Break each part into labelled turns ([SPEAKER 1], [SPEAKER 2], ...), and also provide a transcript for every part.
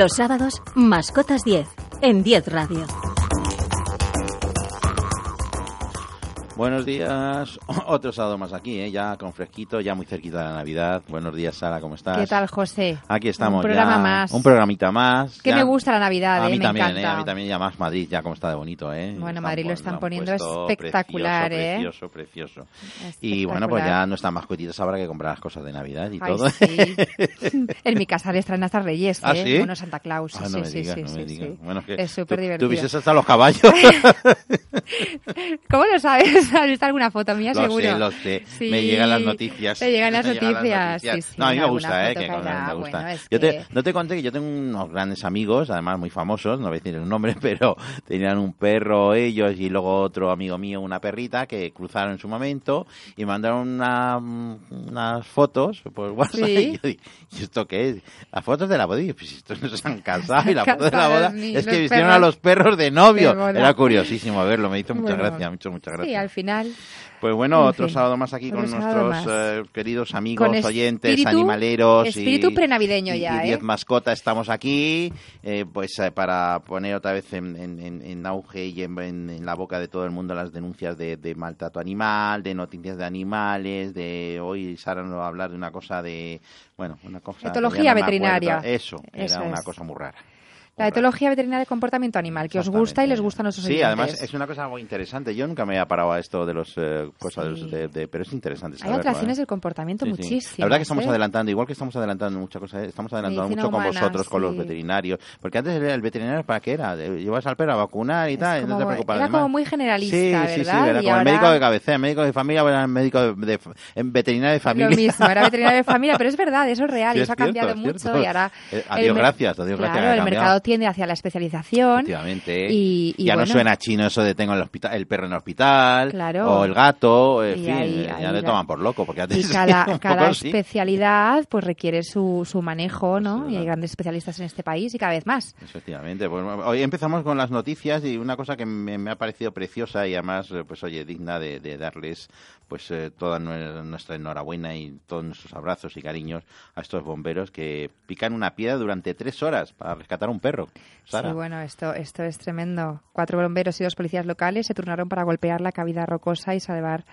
[SPEAKER 1] Los sábados, Mascotas 10, en 10 Radio.
[SPEAKER 2] Buenos días, otro sábado más aquí, ¿eh? ya con fresquito, ya muy cerquita de la Navidad. Buenos días, Sara, ¿cómo estás?
[SPEAKER 3] ¿Qué tal, José?
[SPEAKER 2] Aquí estamos.
[SPEAKER 3] Un programa
[SPEAKER 2] ya,
[SPEAKER 3] más.
[SPEAKER 2] Un programita más.
[SPEAKER 3] Que me gusta la Navidad,
[SPEAKER 2] A
[SPEAKER 3] eh,
[SPEAKER 2] mí
[SPEAKER 3] me
[SPEAKER 2] también,
[SPEAKER 3] encanta.
[SPEAKER 2] eh, a mí también, ya más Madrid, ya como está de bonito, ¿eh?
[SPEAKER 3] Bueno,
[SPEAKER 2] Están
[SPEAKER 3] Madrid lo están poniendo espectacular,
[SPEAKER 2] precioso,
[SPEAKER 3] ¿eh?
[SPEAKER 2] Precioso, precioso. Y bueno, pues ya no están mascotitas ahora que comprar las cosas de Navidad y
[SPEAKER 3] Ay,
[SPEAKER 2] todo.
[SPEAKER 3] sí. en mi casa les traen hasta Reyes,
[SPEAKER 2] ¿Ah,
[SPEAKER 3] ¿eh?
[SPEAKER 2] sí?
[SPEAKER 3] Bueno, Santa Claus.
[SPEAKER 2] Ah, no
[SPEAKER 3] sí,
[SPEAKER 2] me
[SPEAKER 3] sí,
[SPEAKER 2] digas,
[SPEAKER 3] sí,
[SPEAKER 2] no me digas.
[SPEAKER 3] sí.
[SPEAKER 2] Bueno, es que
[SPEAKER 3] súper divertido.
[SPEAKER 2] Tú hasta los caballos.
[SPEAKER 3] ¿Cómo lo sabes? ¿Has visto alguna foto mía,
[SPEAKER 2] Lo
[SPEAKER 3] seguro?
[SPEAKER 2] sé, lo sé.
[SPEAKER 3] Sí.
[SPEAKER 2] Me llegan las noticias.
[SPEAKER 3] Te llegan las
[SPEAKER 2] Me llegan
[SPEAKER 3] noticias. Sí, sí,
[SPEAKER 2] no, a mí me gusta, ¿eh?
[SPEAKER 3] foto
[SPEAKER 2] Que
[SPEAKER 3] caerá.
[SPEAKER 2] me gusta.
[SPEAKER 3] Bueno, es
[SPEAKER 2] yo
[SPEAKER 3] que-
[SPEAKER 2] te, no te conté que yo tengo unos grandes amigos, además muy famosos, no voy a decir el nombre, pero tenían un perro ellos y luego otro amigo mío, una perrita, que cruzaron en su momento y mandaron una- unas fotos por WhatsApp.
[SPEAKER 3] Sí.
[SPEAKER 2] Y yo digo, ¿y esto qué es? Las fotos de la boda. Y yo, pues estos no se han casado y la foto de la boda es que vistieron a los perros de novio. Era curiosísimo verlo, me hizo mucha
[SPEAKER 3] Bueno,
[SPEAKER 2] gracia, mucho, muchas gracias.
[SPEAKER 3] Sí, al final.
[SPEAKER 2] Pues bueno,
[SPEAKER 3] En
[SPEAKER 2] otro
[SPEAKER 3] fin,
[SPEAKER 2] sábado más aquí con nuestros eh, queridos amigos,
[SPEAKER 3] Con
[SPEAKER 2] oyentes,
[SPEAKER 3] espíritu-
[SPEAKER 2] animaleros.
[SPEAKER 3] espíritu
[SPEAKER 2] y-
[SPEAKER 3] prenavideño
[SPEAKER 2] y-
[SPEAKER 3] ya,
[SPEAKER 2] Y diez
[SPEAKER 3] ¿eh?
[SPEAKER 2] mascotas estamos aquí, eh, pues eh, para poner otra vez en, en- en- en auge y en, la boca de todo el mundo las denuncias de, de maltrato animal, de noticias de animales, de hoy Sara nos va a hablar de una cosa de, bueno, una cosa...
[SPEAKER 3] Etología veterinaria.
[SPEAKER 2] acuerdo. Eso,
[SPEAKER 3] Eso
[SPEAKER 2] era una cosa muy rara.
[SPEAKER 3] La etología veterinaria de comportamiento animal, que os gusta y les gusta a nuestros
[SPEAKER 2] Sí,
[SPEAKER 3] oyentes.
[SPEAKER 2] además es una cosa muy interesante. Yo nunca me había parado a esto de los eh, cosas
[SPEAKER 3] Sí.
[SPEAKER 2] de, de- pero es interesante.
[SPEAKER 3] Hay alteraciones
[SPEAKER 2] ¿eh?
[SPEAKER 3] del comportamiento
[SPEAKER 2] Sí, sí.
[SPEAKER 3] muchísimas.
[SPEAKER 2] La verdad que estamos
[SPEAKER 3] ¿eh?
[SPEAKER 2] adelantando, igual que estamos adelantando muchas cosas, ¿eh? estamos adelantando
[SPEAKER 3] Medicina
[SPEAKER 2] mucho con vosotros, con los veterinarios. Porque antes el, el veterinario, ¿para qué era? Llevas al perro a vacunar y tal, no te preocupabas
[SPEAKER 3] era
[SPEAKER 2] de
[SPEAKER 3] como muy generalista,
[SPEAKER 2] sí,
[SPEAKER 3] ¿verdad?
[SPEAKER 2] Sí, sí, era como el médico de cabecera, el médico de familia, bueno, el médico de, de- en veterinario de familia.
[SPEAKER 3] Lo mismo, era veterinario de familia, pero es verdad, eso es real, y
[SPEAKER 2] es
[SPEAKER 3] eso ha cambiado
[SPEAKER 2] es
[SPEAKER 3] mucho y ahora...
[SPEAKER 2] Adiós, gracias, adiós, gracias,
[SPEAKER 3] el mercado tiende hacia la especialización.
[SPEAKER 2] Efectivamente.
[SPEAKER 3] Y, y
[SPEAKER 2] ya
[SPEAKER 3] bueno,
[SPEAKER 2] no suena chino eso de tengo el, hospital, el perro en el hospital,
[SPEAKER 3] Claro.
[SPEAKER 2] o el gato, en fin,
[SPEAKER 3] ahí-
[SPEAKER 2] ya
[SPEAKER 3] ahí
[SPEAKER 2] le
[SPEAKER 3] la-
[SPEAKER 2] toman por loco, porque antes
[SPEAKER 3] Y cada, cada especialidad pues requiere su, su manejo, ¿no? y hay grandes especialistas en este país y cada vez más.
[SPEAKER 2] Efectivamente. Pues, hoy empezamos con las noticias y una cosa que me, me ha parecido preciosa y además, eh, pues oye, digna de, de darles pues eh, toda nue- nuestra enhorabuena y todos nuestros abrazos y cariños a estos bomberos que pican una piedra durante tres horas para rescatar un perro. Sara.
[SPEAKER 3] Sí, bueno, esto, esto es tremendo. Cuatro bomberos y dos policías locales se turnaron para golpear la cavidad rocosa y salvar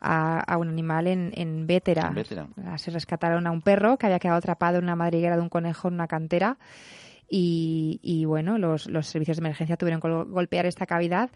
[SPEAKER 3] a, a un animal en, en Vétera.
[SPEAKER 2] Vétera.
[SPEAKER 3] Así rescataron a un perro que había quedado atrapado en una madriguera de un conejo en una cantera. Y, y, bueno, los, los servicios de emergencia tuvieron que gol- golpear esta cavidad.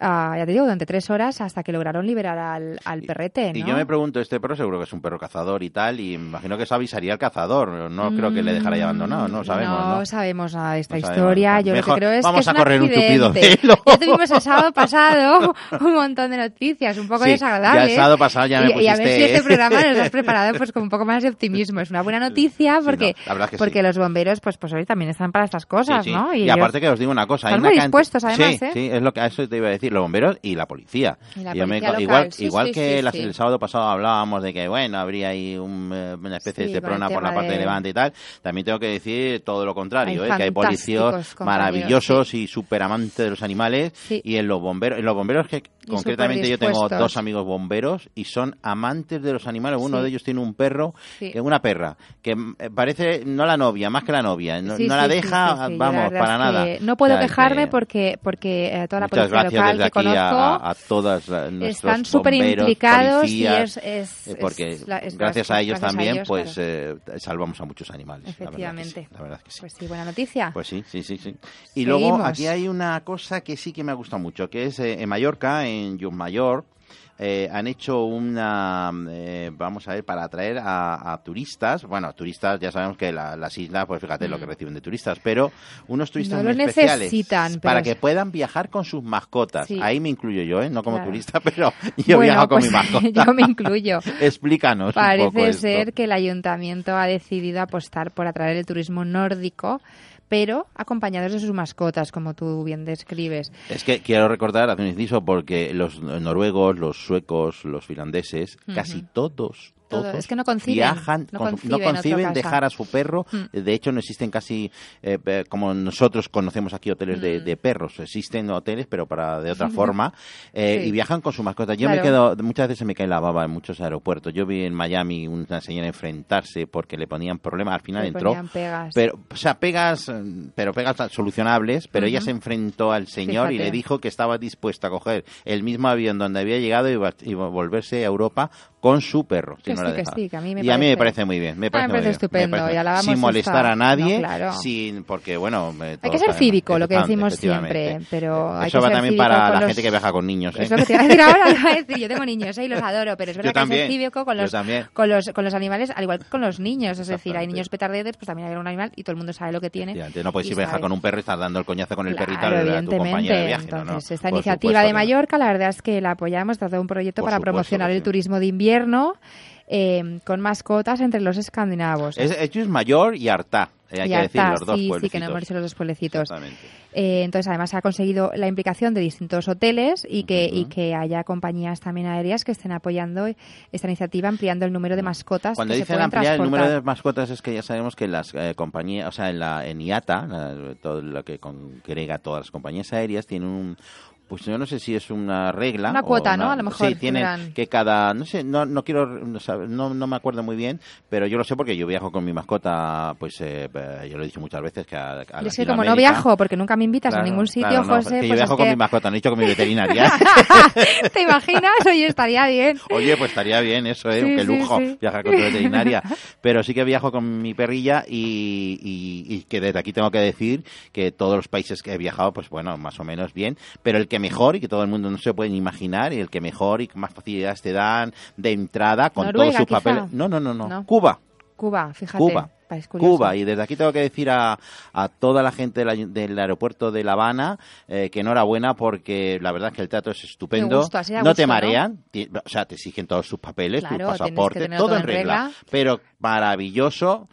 [SPEAKER 3] Ah, ya te digo, durante tres horas hasta que lograron liberar al, al perrete.
[SPEAKER 2] Y yo me pregunto, este perro seguro que es un perro cazador y tal, y imagino que eso avisaría al cazador. No creo que le dejara ya abandonado, no sabemos, ¿no?
[SPEAKER 3] No sabemos nada de esta
[SPEAKER 2] No
[SPEAKER 3] historia. Yo
[SPEAKER 2] Mejor
[SPEAKER 3] lo que creo es
[SPEAKER 2] vamos
[SPEAKER 3] que es
[SPEAKER 2] a correr un tupido velo.
[SPEAKER 3] Ya tuvimos el sábado pasado un montón de noticias, un poco
[SPEAKER 2] Sí,
[SPEAKER 3] desagradables.
[SPEAKER 2] ya el sábado pasado ya me
[SPEAKER 3] y, y a ver
[SPEAKER 2] pusiste-
[SPEAKER 3] si este programa nos has preparado pues con un poco más de optimismo. Es una buena noticia porque,
[SPEAKER 2] es que
[SPEAKER 3] porque
[SPEAKER 2] sí.
[SPEAKER 3] los bomberos pues pues hoy también están para estas cosas. ¿no?
[SPEAKER 2] Y, aparte que os digo una cosa,
[SPEAKER 3] están muy dispuestos, además,
[SPEAKER 2] sí,
[SPEAKER 3] ¿eh?
[SPEAKER 2] sí, es lo que a eso te iba a decir. Decir, los bomberos y la policía.
[SPEAKER 3] Y la
[SPEAKER 2] me-
[SPEAKER 3] local,
[SPEAKER 2] igual
[SPEAKER 3] sí,
[SPEAKER 2] igual
[SPEAKER 3] sí,
[SPEAKER 2] que
[SPEAKER 3] sí,
[SPEAKER 2] la-
[SPEAKER 3] sí.
[SPEAKER 2] el sábado pasado hablábamos de que, bueno, habría ahí un, eh, una especie de prona por la parte de
[SPEAKER 3] de-
[SPEAKER 2] Levante y tal, también tengo que decir todo lo contrario,
[SPEAKER 3] Hay
[SPEAKER 2] ¿eh? que hay policías maravillosos y súper amantes de los animales y en los bomberos, en los bomberos que
[SPEAKER 3] Y
[SPEAKER 2] concretamente yo tengo dos amigos bomberos y son amantes de los animales. Uno de ellos tiene un perro, que una perra, que mm, eh, parece no la novia, más que la novia. No, la deja,
[SPEAKER 3] la
[SPEAKER 2] vamos, para nada.
[SPEAKER 3] No puedo
[SPEAKER 2] O sea,
[SPEAKER 3] quejarme
[SPEAKER 2] que
[SPEAKER 3] porque, porque toda la
[SPEAKER 2] Muchas
[SPEAKER 3] policía local
[SPEAKER 2] desde aquí a- a, a todas nuestros
[SPEAKER 3] están súper implicados y es, es-
[SPEAKER 2] eh, porque
[SPEAKER 3] es es-
[SPEAKER 2] gracias a ellos
[SPEAKER 3] gracias
[SPEAKER 2] también
[SPEAKER 3] ellos,
[SPEAKER 2] pues
[SPEAKER 3] claro.
[SPEAKER 2] eh, salvamos a muchos animales la verdad sí,
[SPEAKER 3] efectivamente
[SPEAKER 2] la verdad que sí.
[SPEAKER 3] pues sí buena noticia
[SPEAKER 2] Pues sí, sí, sí, sí. Y luego
[SPEAKER 3] Seguimos.
[SPEAKER 2] aquí hay una cosa que sí que me ha gustado mucho, que es eh, en Mallorca, en Mayor, eh, han hecho una, eh, vamos a ver, para atraer a, a turistas, bueno, turistas, ya sabemos que la- las islas, pues fíjate lo que reciben de turistas, pero unos turistas
[SPEAKER 3] Mm. No
[SPEAKER 2] muy
[SPEAKER 3] lo
[SPEAKER 2] especiales
[SPEAKER 3] necesitan, pero
[SPEAKER 2] para que puedan viajar con sus mascotas.
[SPEAKER 3] Sí.
[SPEAKER 2] Ahí me incluyo yo, ¿eh? no como
[SPEAKER 3] Claro.
[SPEAKER 2] turista, pero yo
[SPEAKER 3] Bueno,
[SPEAKER 2] viajo con
[SPEAKER 3] pues,
[SPEAKER 2] mi mascota.
[SPEAKER 3] yo me incluyo
[SPEAKER 2] Explícanos un poco
[SPEAKER 3] Parece
[SPEAKER 2] esto.
[SPEAKER 3] ser que el ayuntamiento ha decidido apostar por atraer el turismo nórdico, pero acompañados de sus mascotas, como tú bien describes.
[SPEAKER 2] Es que quiero recordar, hace un inciso, porque los noruegos, los suecos, los finlandeses, casi todos,
[SPEAKER 3] Todo. Es que no conciben,
[SPEAKER 2] viajan,
[SPEAKER 3] no
[SPEAKER 2] con-
[SPEAKER 3] conciben
[SPEAKER 2] no conciben dejar a su perro.
[SPEAKER 3] Mm.
[SPEAKER 2] De hecho, no existen casi, eh, eh, como nosotros conocemos aquí, hoteles
[SPEAKER 3] Mm.
[SPEAKER 2] de, de perros. Existen hoteles, pero para de otra forma. eh,
[SPEAKER 3] Sí.
[SPEAKER 2] Y viajan con su mascota. Yo me
[SPEAKER 3] Claro.
[SPEAKER 2] quedo, muchas veces se me cae la baba en muchos aeropuertos. Yo vi en Miami una señora enfrentarse porque le ponían problemas. Al final
[SPEAKER 3] Le
[SPEAKER 2] entró.
[SPEAKER 3] pegas.
[SPEAKER 2] Pero, o sea, pegas, eh, pero pegas solucionables, pero ella se enfrentó al señor y le dijo que estaba dispuesta a coger el mismo avión donde había llegado y, y volverse a Europa con su perro. si no
[SPEAKER 3] sí, que sí, que a mí me
[SPEAKER 2] y a mí me
[SPEAKER 3] parece-
[SPEAKER 2] parece muy bien. Me
[SPEAKER 3] Ah,
[SPEAKER 2] parece,
[SPEAKER 3] me
[SPEAKER 2] muy
[SPEAKER 3] parece
[SPEAKER 2] bien,
[SPEAKER 3] estupendo,
[SPEAKER 2] parece-
[SPEAKER 3] y
[SPEAKER 2] sin molestar
[SPEAKER 3] esta-
[SPEAKER 2] a nadie,
[SPEAKER 3] no, claro.
[SPEAKER 2] sin porque, bueno...
[SPEAKER 3] Hay que ser cívico, lo que decimos siempre, pero hay
[SPEAKER 2] Eso
[SPEAKER 3] que
[SPEAKER 2] va
[SPEAKER 3] ser
[SPEAKER 2] también para la
[SPEAKER 3] los-
[SPEAKER 2] gente que viaja con niños, ¿eh?
[SPEAKER 3] Es lo que te iba a decir ahora, te iba a decir, yo tengo niños ¿eh? y los adoro, pero es verdad
[SPEAKER 2] Yo
[SPEAKER 3] que
[SPEAKER 2] también,
[SPEAKER 3] ser cívico con los, con, los, con los animales, al igual que con los niños. Es decir, hay niños petardetes, pues también hay un animal y todo el mundo sabe lo que tiene.
[SPEAKER 2] No puedes ir a viajar con un perro y estar dando el coñazo con el perrito a tu compañero de viaje.
[SPEAKER 3] Entonces, esta iniciativa de. Mallorca, la verdad es que la apoyamos, trata de un proyecto para promocionar el turismo de invierno eh, con mascotas entre los escandinavos.
[SPEAKER 2] Es, es Mayor y Artá, eh, hay
[SPEAKER 3] Y
[SPEAKER 2] que decir, los dos
[SPEAKER 3] sí, sí,
[SPEAKER 2] pueblecitos.
[SPEAKER 3] que no hemos dicho los dos pueblecitos. Eh, entonces, además, se ha conseguido la implicación de distintos hoteles y que, y
[SPEAKER 2] Ujú.
[SPEAKER 3] que haya compañías también aéreas que estén apoyando esta iniciativa, ampliando el número de mascotas
[SPEAKER 2] Cuando
[SPEAKER 3] que se
[SPEAKER 2] dicen
[SPEAKER 3] pueden
[SPEAKER 2] ampliar el
[SPEAKER 3] transportar.
[SPEAKER 2] número de mascotas es que ya sabemos que las eh, compañías, o sea, en, la, en IATA, la- todo lo que congrega todas las compañías aéreas, tienen un, pues yo no sé si es una regla.
[SPEAKER 3] Una
[SPEAKER 2] o
[SPEAKER 3] cuota, ¿no? A lo mejor
[SPEAKER 2] Sí, tienen
[SPEAKER 3] tendrán.
[SPEAKER 2] que cada, no sé, no, no quiero, no, no, me acuerdo muy bien, pero yo lo sé porque yo viajo con mi mascota, pues eh, eh, yo lo he dicho muchas veces que a, a
[SPEAKER 3] Y es que como no viajo, porque nunca me invitas
[SPEAKER 2] Claro,
[SPEAKER 3] a ningún sitio,
[SPEAKER 2] claro, no,
[SPEAKER 3] José,
[SPEAKER 2] que yo
[SPEAKER 3] pues
[SPEAKER 2] viajo
[SPEAKER 3] es
[SPEAKER 2] con
[SPEAKER 3] que-
[SPEAKER 2] mi mascota, no he dicho con mi veterinaria.
[SPEAKER 3] ¿Te imaginas? Oye, estaría bien.
[SPEAKER 2] Oye, pues estaría bien eso, ¿eh?
[SPEAKER 3] Sí,
[SPEAKER 2] Qué
[SPEAKER 3] sí,
[SPEAKER 2] lujo
[SPEAKER 3] sí.
[SPEAKER 2] viajar con tu veterinaria. Pero sí que viajo con mi perrilla y, y- y que desde aquí tengo que decir que todos los países que he viajado, pues bueno, más o menos bien. Pero el que mejor y que todo el mundo no se puede imaginar, y el que mejor y que más facilidades te dan de entrada con
[SPEAKER 3] Noruega,
[SPEAKER 2] todos sus
[SPEAKER 3] quizá.
[SPEAKER 2] papeles. No, no, no, no.
[SPEAKER 3] No.
[SPEAKER 2] Cuba.
[SPEAKER 3] Cuba, fíjate.
[SPEAKER 2] Cuba. Cuba. Y desde aquí tengo que decir a, a toda la gente del, aeropuerto de La Habana eh, que enhorabuena porque la verdad es que el trato es estupendo.
[SPEAKER 3] Gusta,
[SPEAKER 2] no
[SPEAKER 3] gusto,
[SPEAKER 2] te
[SPEAKER 3] ¿no?
[SPEAKER 2] marean, ti- o sea, te exigen todos sus papeles,
[SPEAKER 3] Claro,
[SPEAKER 2] tu pasaporte, todo
[SPEAKER 3] todo
[SPEAKER 2] en
[SPEAKER 3] en
[SPEAKER 2] regla.
[SPEAKER 3] regla.
[SPEAKER 2] Pero maravilloso.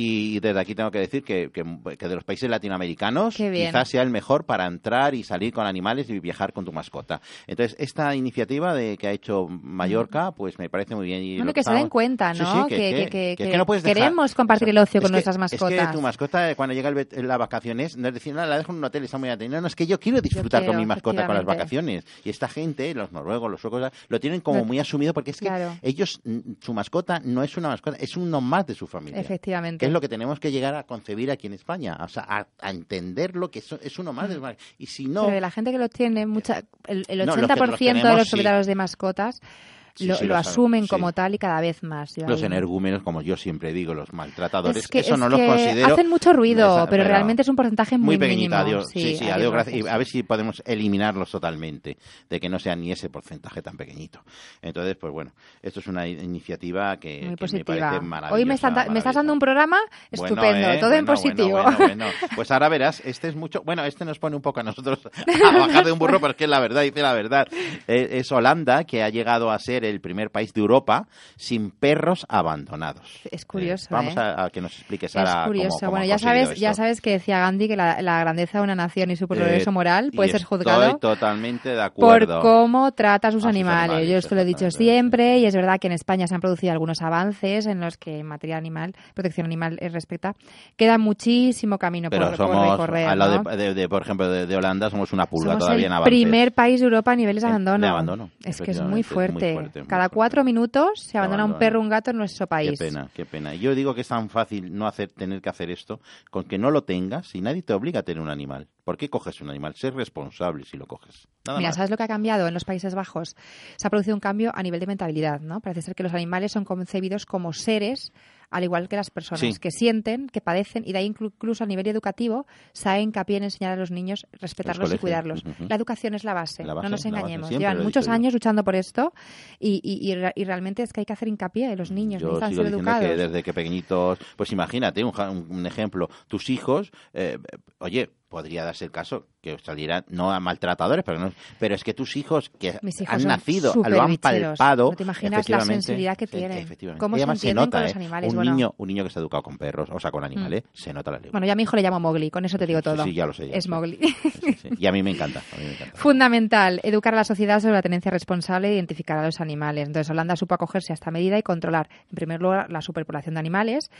[SPEAKER 2] Y desde aquí tengo que decir que, que- que de los países latinoamericanos quizás sea el mejor para entrar y salir con animales y viajar con tu mascota. Entonces, esta iniciativa de que ha hecho Mallorca, pues me parece muy bien. Y
[SPEAKER 3] Bueno, que se den
[SPEAKER 2] estamos-
[SPEAKER 3] cuenta, ¿no?
[SPEAKER 2] sí,
[SPEAKER 3] Que- que-
[SPEAKER 2] no puedes dejar-
[SPEAKER 3] queremos compartir el ocio con
[SPEAKER 2] Es
[SPEAKER 3] nuestras
[SPEAKER 2] Es que
[SPEAKER 3] mascotas.
[SPEAKER 2] tu mascota, cuando llega el vacaciones, no es decir, no, la dejo en un hotel y está muy atenta. No, es que yo quiero disfrutar
[SPEAKER 3] quiero,
[SPEAKER 2] con mi mascota con las vacaciones. Y esta gente, los noruegos, los suecos, lo tienen como
[SPEAKER 3] No-
[SPEAKER 2] muy asumido porque es que
[SPEAKER 3] Claro.
[SPEAKER 2] ellos, su mascota no es una mascota, es uno más de su familia.
[SPEAKER 3] Efectivamente.
[SPEAKER 2] Es lo que tenemos que llegar a concebir aquí en España. O sea, a, a entenderlo que es, es uno más de su familia. Y si no...
[SPEAKER 3] Pero de la gente que lo tiene, mucha, el, el
[SPEAKER 2] No, los
[SPEAKER 3] 80%
[SPEAKER 2] que los
[SPEAKER 3] de los
[SPEAKER 2] sí.
[SPEAKER 3] propietarios de mascotas lo,
[SPEAKER 2] sí,
[SPEAKER 3] lo asumen
[SPEAKER 2] sí.
[SPEAKER 3] como tal y cada vez más. Yo
[SPEAKER 2] Los
[SPEAKER 3] ahí-
[SPEAKER 2] energúmenos, como yo siempre digo, los maltratadores,
[SPEAKER 3] Es que,
[SPEAKER 2] eso
[SPEAKER 3] es
[SPEAKER 2] no los
[SPEAKER 3] que
[SPEAKER 2] considero...
[SPEAKER 3] hacen mucho ruido,
[SPEAKER 2] Esa-
[SPEAKER 3] pero, realmente es un porcentaje muy,
[SPEAKER 2] muy pequeñito,
[SPEAKER 3] mínimo.
[SPEAKER 2] adiós. Sí, sí,
[SPEAKER 3] adiós,
[SPEAKER 2] gracias. Y a ver si podemos eliminarlos totalmente, de que no sea ni ese porcentaje tan pequeñito. Entonces, pues bueno, esto es una iniciativa que,
[SPEAKER 3] Muy
[SPEAKER 2] que me
[SPEAKER 3] positiva.
[SPEAKER 2] parece maravillosa.
[SPEAKER 3] Hoy me, están da- me estás dando un programa
[SPEAKER 2] Bueno,
[SPEAKER 3] estupendo,
[SPEAKER 2] ¿eh?
[SPEAKER 3] todo en
[SPEAKER 2] Bueno,
[SPEAKER 3] positivo.
[SPEAKER 2] Bueno, bueno, bueno. Pues ahora verás, este es mucho. Bueno, este nos pone un poco a nosotros a bajar de un burro, pero es que es la verdad, dice la verdad. Eh, Es Holanda, que ha llegado a ser el primer país de Europa sin perros abandonados.
[SPEAKER 3] Es curioso.
[SPEAKER 2] vamos
[SPEAKER 3] ¿eh?
[SPEAKER 2] a, a que nos explique Sara.
[SPEAKER 3] Es curioso.
[SPEAKER 2] cómo- cómo
[SPEAKER 3] bueno, ya sabes, ya
[SPEAKER 2] esto.
[SPEAKER 3] sabes que decía Gandhi que la, la grandeza de una nación y su progreso
[SPEAKER 2] Eh,
[SPEAKER 3] moral puede ser
[SPEAKER 2] Estoy
[SPEAKER 3] juzgado
[SPEAKER 2] totalmente de
[SPEAKER 3] por
[SPEAKER 2] acuerdo.
[SPEAKER 3] cómo trata a sus
[SPEAKER 2] A sus
[SPEAKER 3] animales.
[SPEAKER 2] animales,
[SPEAKER 3] Yo esto lo he dicho siempre y es verdad que en España se han producido algunos avances en los que en materia animal, protección animal eh, respecta. Queda muchísimo camino
[SPEAKER 2] Pero
[SPEAKER 3] por, por
[SPEAKER 2] somos,
[SPEAKER 3] recorrer.
[SPEAKER 2] al lado
[SPEAKER 3] ¿no?
[SPEAKER 2] de, de- de, por ejemplo, de, de Holanda, somos una pulga
[SPEAKER 3] Somos
[SPEAKER 2] todavía
[SPEAKER 3] el
[SPEAKER 2] en avances.
[SPEAKER 3] primer país de Europa a niveles de abandono.
[SPEAKER 2] de abandono,
[SPEAKER 3] Es que es muy
[SPEAKER 2] efectivamente, es muy
[SPEAKER 3] fuerte.
[SPEAKER 2] Fuerte,
[SPEAKER 3] Cada
[SPEAKER 2] fuerte.
[SPEAKER 3] cuatro minutos se abandona un perro o un gato en nuestro
[SPEAKER 2] Qué
[SPEAKER 3] país.
[SPEAKER 2] pena, qué pena. Y Yo digo que es tan fácil no hacer, tener que hacer esto, con que no lo tengas y nadie te obliga a tener un animal. ¿Por qué coges un animal? Ser responsable si lo coges. Nada
[SPEAKER 3] Mira,
[SPEAKER 2] más.
[SPEAKER 3] ¿sabes lo que ha cambiado en los Países Bajos? Se ha producido un cambio a nivel de mentalidad, ¿no? Parece ser que los animales son concebidos como seres al igual que las personas,
[SPEAKER 2] Sí.
[SPEAKER 3] que sienten, que padecen, y de ahí inclu- incluso a nivel educativo se ha hincapié en enseñar a los niños respetarlos y cuidarlos. La educación es la base,
[SPEAKER 2] La base,
[SPEAKER 3] no nos engañemos. Llevan muchos
[SPEAKER 2] yo.
[SPEAKER 3] años luchando por esto y, y- y re- y realmente es que hay que hacer hincapié. Los niños
[SPEAKER 2] Yo
[SPEAKER 3] necesitan
[SPEAKER 2] sigo
[SPEAKER 3] ser educados.
[SPEAKER 2] que desde que pequeñitos, pues imagínate un, un ejemplo, tus hijos, eh, oye, podría darse el caso que salieran no a maltratadores, pero no, pero es que tus hijos que
[SPEAKER 3] hijos
[SPEAKER 2] han nacido, lo han palpado,
[SPEAKER 3] No te imaginas la sensibilidad que tienen. Cómo
[SPEAKER 2] Y
[SPEAKER 3] se
[SPEAKER 2] además se nota,
[SPEAKER 3] con los
[SPEAKER 2] ¿eh?
[SPEAKER 3] animales,
[SPEAKER 2] un
[SPEAKER 3] bueno. Mm.
[SPEAKER 2] niño, un niño que está educado con perros, o sea, con animales, se nota la lengua.
[SPEAKER 3] Bueno, yo a mi hijo le llamo Mowgli, con eso te digo
[SPEAKER 2] Sí,
[SPEAKER 3] todo.
[SPEAKER 2] sí, ya lo sé, ya
[SPEAKER 3] es. Mowgli.
[SPEAKER 2] Sí, sí. Y a mí me encanta, a mí me encanta.
[SPEAKER 3] Fundamental, educar a la sociedad sobre la tenencia responsable e identificar a los animales. Entonces, Holanda supo acogerse a esta medida y controlar, en primer lugar, la superpoblación de animales.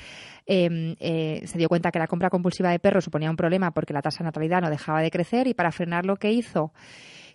[SPEAKER 3] Eh, eh, se dio cuenta que la compra compulsiva de perros suponía un problema porque la tasa de natalidad no dejaba de crecer y para frenarlo, ¿qué hizo?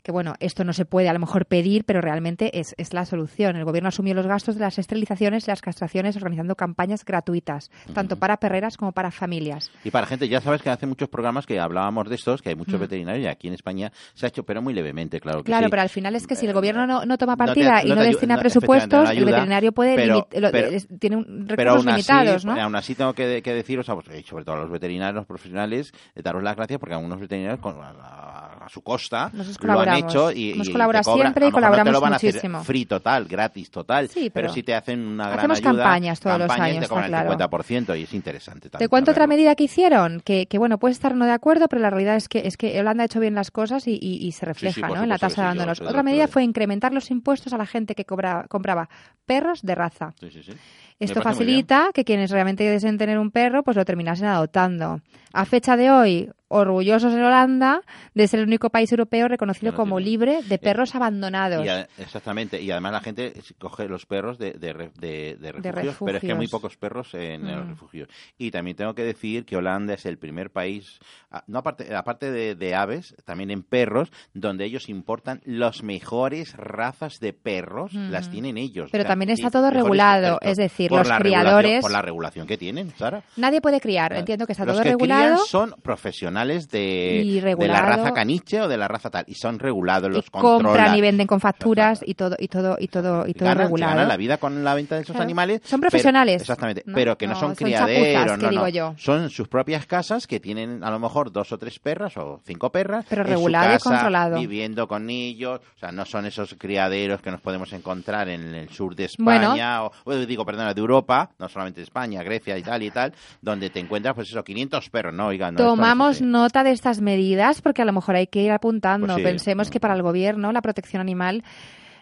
[SPEAKER 3] Que bueno, esto no se puede a lo mejor pedir, pero realmente es, es la solución. El gobierno asumió los gastos de las esterilizaciones y las castraciones organizando campañas gratuitas, tanto para perreras como para familias.
[SPEAKER 2] Y para gente, ya sabes que hace muchos programas que hablábamos de estos, que hay muchos veterinarios y aquí en España se ha hecho, pero muy levemente, claro que
[SPEAKER 3] Claro,
[SPEAKER 2] sí.
[SPEAKER 3] pero al final es que si el
[SPEAKER 2] Eh,
[SPEAKER 3] gobierno no, no toma
[SPEAKER 2] no te-
[SPEAKER 3] partida y
[SPEAKER 2] no
[SPEAKER 3] destina presupuestos, el veterinario puede
[SPEAKER 2] pero-
[SPEAKER 3] lo- tiene un- recursos
[SPEAKER 2] así,
[SPEAKER 3] limitados, ¿no?
[SPEAKER 2] aún así tengo que, que deciros, a vos- y sobre todo a los veterinarios, los profesionales, eh, daros las gracias porque algunos veterinarios con- a, a- a su costa
[SPEAKER 3] Nosotros
[SPEAKER 2] lo han
[SPEAKER 3] colaboramos.
[SPEAKER 2] hecho y,
[SPEAKER 3] Hemos
[SPEAKER 2] y
[SPEAKER 3] colaborado
[SPEAKER 2] te cobran.
[SPEAKER 3] siempre y
[SPEAKER 2] A mejor no te
[SPEAKER 3] colaboramos
[SPEAKER 2] lo van a
[SPEAKER 3] muchísimo.
[SPEAKER 2] hacer free total, gratis total,
[SPEAKER 3] Sí,
[SPEAKER 2] pero,
[SPEAKER 3] pero
[SPEAKER 2] sí te hacen una gran
[SPEAKER 3] hacemos
[SPEAKER 2] ayuda.
[SPEAKER 3] campañas todos los
[SPEAKER 2] campañas y
[SPEAKER 3] años,
[SPEAKER 2] te cobran
[SPEAKER 3] está
[SPEAKER 2] el
[SPEAKER 3] claro.
[SPEAKER 2] 50% y es interesante también.
[SPEAKER 3] Te cuento otra medida que hicieron, que, que bueno, puede estar no de acuerdo, pero la realidad es que es que Holanda ha hecho bien las cosas y, y- y se refleja
[SPEAKER 2] por
[SPEAKER 3] ¿no? en la
[SPEAKER 2] supuesto
[SPEAKER 3] tasa de
[SPEAKER 2] sí,
[SPEAKER 3] abandonos. Otra
[SPEAKER 2] los
[SPEAKER 3] medida fue incrementar los impuestos a la gente que cobra- compraba perros de raza.
[SPEAKER 2] Sí, sí, sí.
[SPEAKER 3] Esto facilita que quienes realmente deseen tener un perro, pues lo terminasen adoptando. A fecha de hoy, orgullosos en Holanda de ser el único país europeo reconocido
[SPEAKER 2] no
[SPEAKER 3] como libre de perros abandonados.
[SPEAKER 2] Y a- exactamente, y además la gente coge los perros de, de, de- de refugios, pero es que hay muy pocos perros en, los
[SPEAKER 3] Mm.
[SPEAKER 2] refugios. Y también tengo que decir que Holanda es el primer país, ah, no aparte, aparte de, aves, también en perros, donde ellos importan las mejores razas de perros,
[SPEAKER 3] Mm.
[SPEAKER 2] las tienen ellos.
[SPEAKER 3] Pero
[SPEAKER 2] O sea,
[SPEAKER 3] también está todo regulado, es decir, los
[SPEAKER 2] la
[SPEAKER 3] criadores-
[SPEAKER 2] Por la regulación que tienen, Sara.
[SPEAKER 3] Nadie puede criar, entiendo que está
[SPEAKER 2] Los
[SPEAKER 3] todo
[SPEAKER 2] que
[SPEAKER 3] regulado.
[SPEAKER 2] crían son profesionales de, de la raza caniche o de la raza tal, y son regulados, los
[SPEAKER 3] y compran y venden con facturas y todo y todo y todo y todo
[SPEAKER 2] ganan,
[SPEAKER 3] regulado.
[SPEAKER 2] ganan la vida con la venta de esos
[SPEAKER 3] Claro.
[SPEAKER 2] animales.
[SPEAKER 3] Son
[SPEAKER 2] pero-
[SPEAKER 3] profesionales.
[SPEAKER 2] exactamente.
[SPEAKER 3] No,
[SPEAKER 2] pero que no,
[SPEAKER 3] no,
[SPEAKER 2] son
[SPEAKER 3] son
[SPEAKER 2] criaderos, no,
[SPEAKER 3] digo yo.
[SPEAKER 2] Son sus propias casas que tienen a lo mejor dos o tres perras o cinco perras.
[SPEAKER 3] Pero regulado y controlado.
[SPEAKER 2] Viviendo con ellos. O sea, no son esos criaderos que nos podemos encontrar en el sur de
[SPEAKER 3] Bueno.
[SPEAKER 2] España, o, o digo, de Europa, no solamente España, Grecia, Italia y tal, donde te encuentras, pues eso, 500 perros. No, oigan, no, no
[SPEAKER 3] Tomamos
[SPEAKER 2] así.
[SPEAKER 3] nota de estas medidas porque a lo mejor hay que ir apuntando.
[SPEAKER 2] Pues sí.
[SPEAKER 3] Pensemos que para el gobierno la protección animal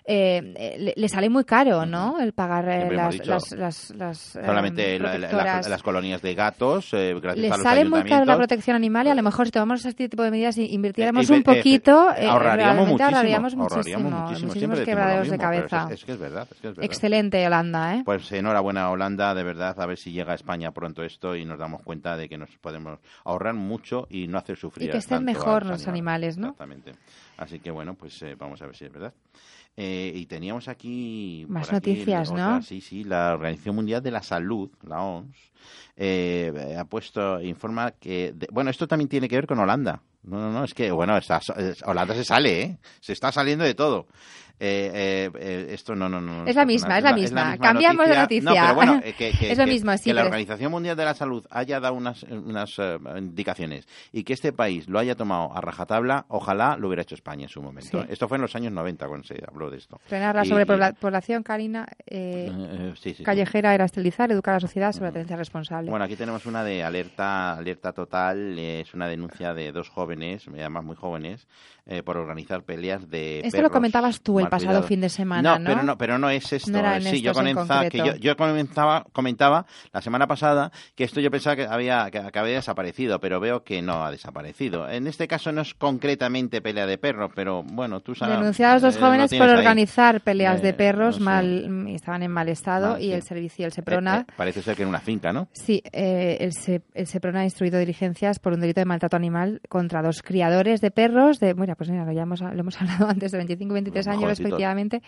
[SPEAKER 3] eh, le, le sale muy caro, ¿no? El pagar eh, las, las, las, las, eh,
[SPEAKER 2] Solamente la- la- las colonias de gatos, eh, gracias
[SPEAKER 3] Le
[SPEAKER 2] a los
[SPEAKER 3] sale muy caro la protección animal y a lo mejor si tomamos este tipo de medidas y invirtiéramos
[SPEAKER 2] Eh,
[SPEAKER 3] un poquito,
[SPEAKER 2] eh,
[SPEAKER 3] eh,
[SPEAKER 2] ahorraríamos muchísimo,
[SPEAKER 3] ahorraríamos
[SPEAKER 2] ahorraríamos
[SPEAKER 3] muchísimo,
[SPEAKER 2] muchísimo.
[SPEAKER 3] muchísimos quebraderos de
[SPEAKER 2] mismo,
[SPEAKER 3] cabeza.
[SPEAKER 2] Es, es que es verdad, es que es verdad.
[SPEAKER 3] Excelente, Holanda, ¿eh?
[SPEAKER 2] Pues enhorabuena Holanda, de verdad, a ver si llega a España pronto esto y nos damos cuenta de que nos podemos ahorrar mucho y no hacer sufrir
[SPEAKER 3] Y que estén
[SPEAKER 2] tanto
[SPEAKER 3] mejor
[SPEAKER 2] a
[SPEAKER 3] los animales, ¿no?
[SPEAKER 2] Exactamente. Así que bueno, pues eh, vamos a ver si es verdad. Eh, y teníamos aquí...
[SPEAKER 3] Más
[SPEAKER 2] por aquí
[SPEAKER 3] noticias,
[SPEAKER 2] otra-
[SPEAKER 3] ¿no?
[SPEAKER 2] Sí, sí, la Organización Mundial de la Salud, la OMS, eh, ha puesto, informa que... de- bueno, esto también tiene que ver con Holanda. No, no, no, es que, bueno, está- es- Holanda se sale, ¿eh? Se está saliendo de todo. Eh, eh, esto no, no, no.
[SPEAKER 3] Es la misma, es la misma. Cambiamos de noticia.
[SPEAKER 2] No, pero bueno, eh, que, que-
[SPEAKER 3] Es lo
[SPEAKER 2] que-
[SPEAKER 3] mismo, sí,
[SPEAKER 2] que la Organización Mundial de la Salud haya dado unas, unas eh, indicaciones y que este país lo haya tomado a rajatabla, ojalá lo hubiera hecho España en su momento.
[SPEAKER 3] Sí.
[SPEAKER 2] Esto fue en los años 90 cuando se habló de esto.
[SPEAKER 3] Frenar la sobrepoblación, Karina, eh,
[SPEAKER 2] sí, sí,
[SPEAKER 3] callejera era esterilizar, educar a la sociedad sobre la tenencia responsable.
[SPEAKER 2] Bueno, aquí tenemos una de alerta, alerta total. es una denuncia de dos jóvenes, además muy jóvenes, por organizar peleas de
[SPEAKER 3] Esto lo
[SPEAKER 2] perros
[SPEAKER 3] comentabas tú el. Pasado
[SPEAKER 2] cuidado.
[SPEAKER 3] fin de semana, ¿no?
[SPEAKER 2] pero no, pero no es esto.
[SPEAKER 3] No
[SPEAKER 2] sí, yo, comenzaba, que yo,
[SPEAKER 3] concreto.
[SPEAKER 2] yo comenzaba, comentaba la semana pasada que esto yo pensaba que había, que, que había desaparecido, pero veo que no ha desaparecido. En este caso no es concretamente pelea de perros, pero bueno, tú sabes.
[SPEAKER 3] Denunciados dos
[SPEAKER 2] eh, lo
[SPEAKER 3] jóvenes por
[SPEAKER 2] ahí.
[SPEAKER 3] organizar peleas
[SPEAKER 2] Eh,
[SPEAKER 3] de perros
[SPEAKER 2] no sé.
[SPEAKER 3] mal, estaban en mal estado
[SPEAKER 2] Mal,
[SPEAKER 3] y
[SPEAKER 2] sí.
[SPEAKER 3] el servicio, el
[SPEAKER 2] Eh,
[SPEAKER 3] Seprona,
[SPEAKER 2] eh, parece ser que en una finca, ¿no?
[SPEAKER 3] Sí, eh, el, Se- el Seprona ha instruido diligencias por un delito de maltrato animal contra dos criadores de perros de, mira, pues mira, lo, ya hemos, lo hemos hablado antes, de 25 y 23 años Respectivamente,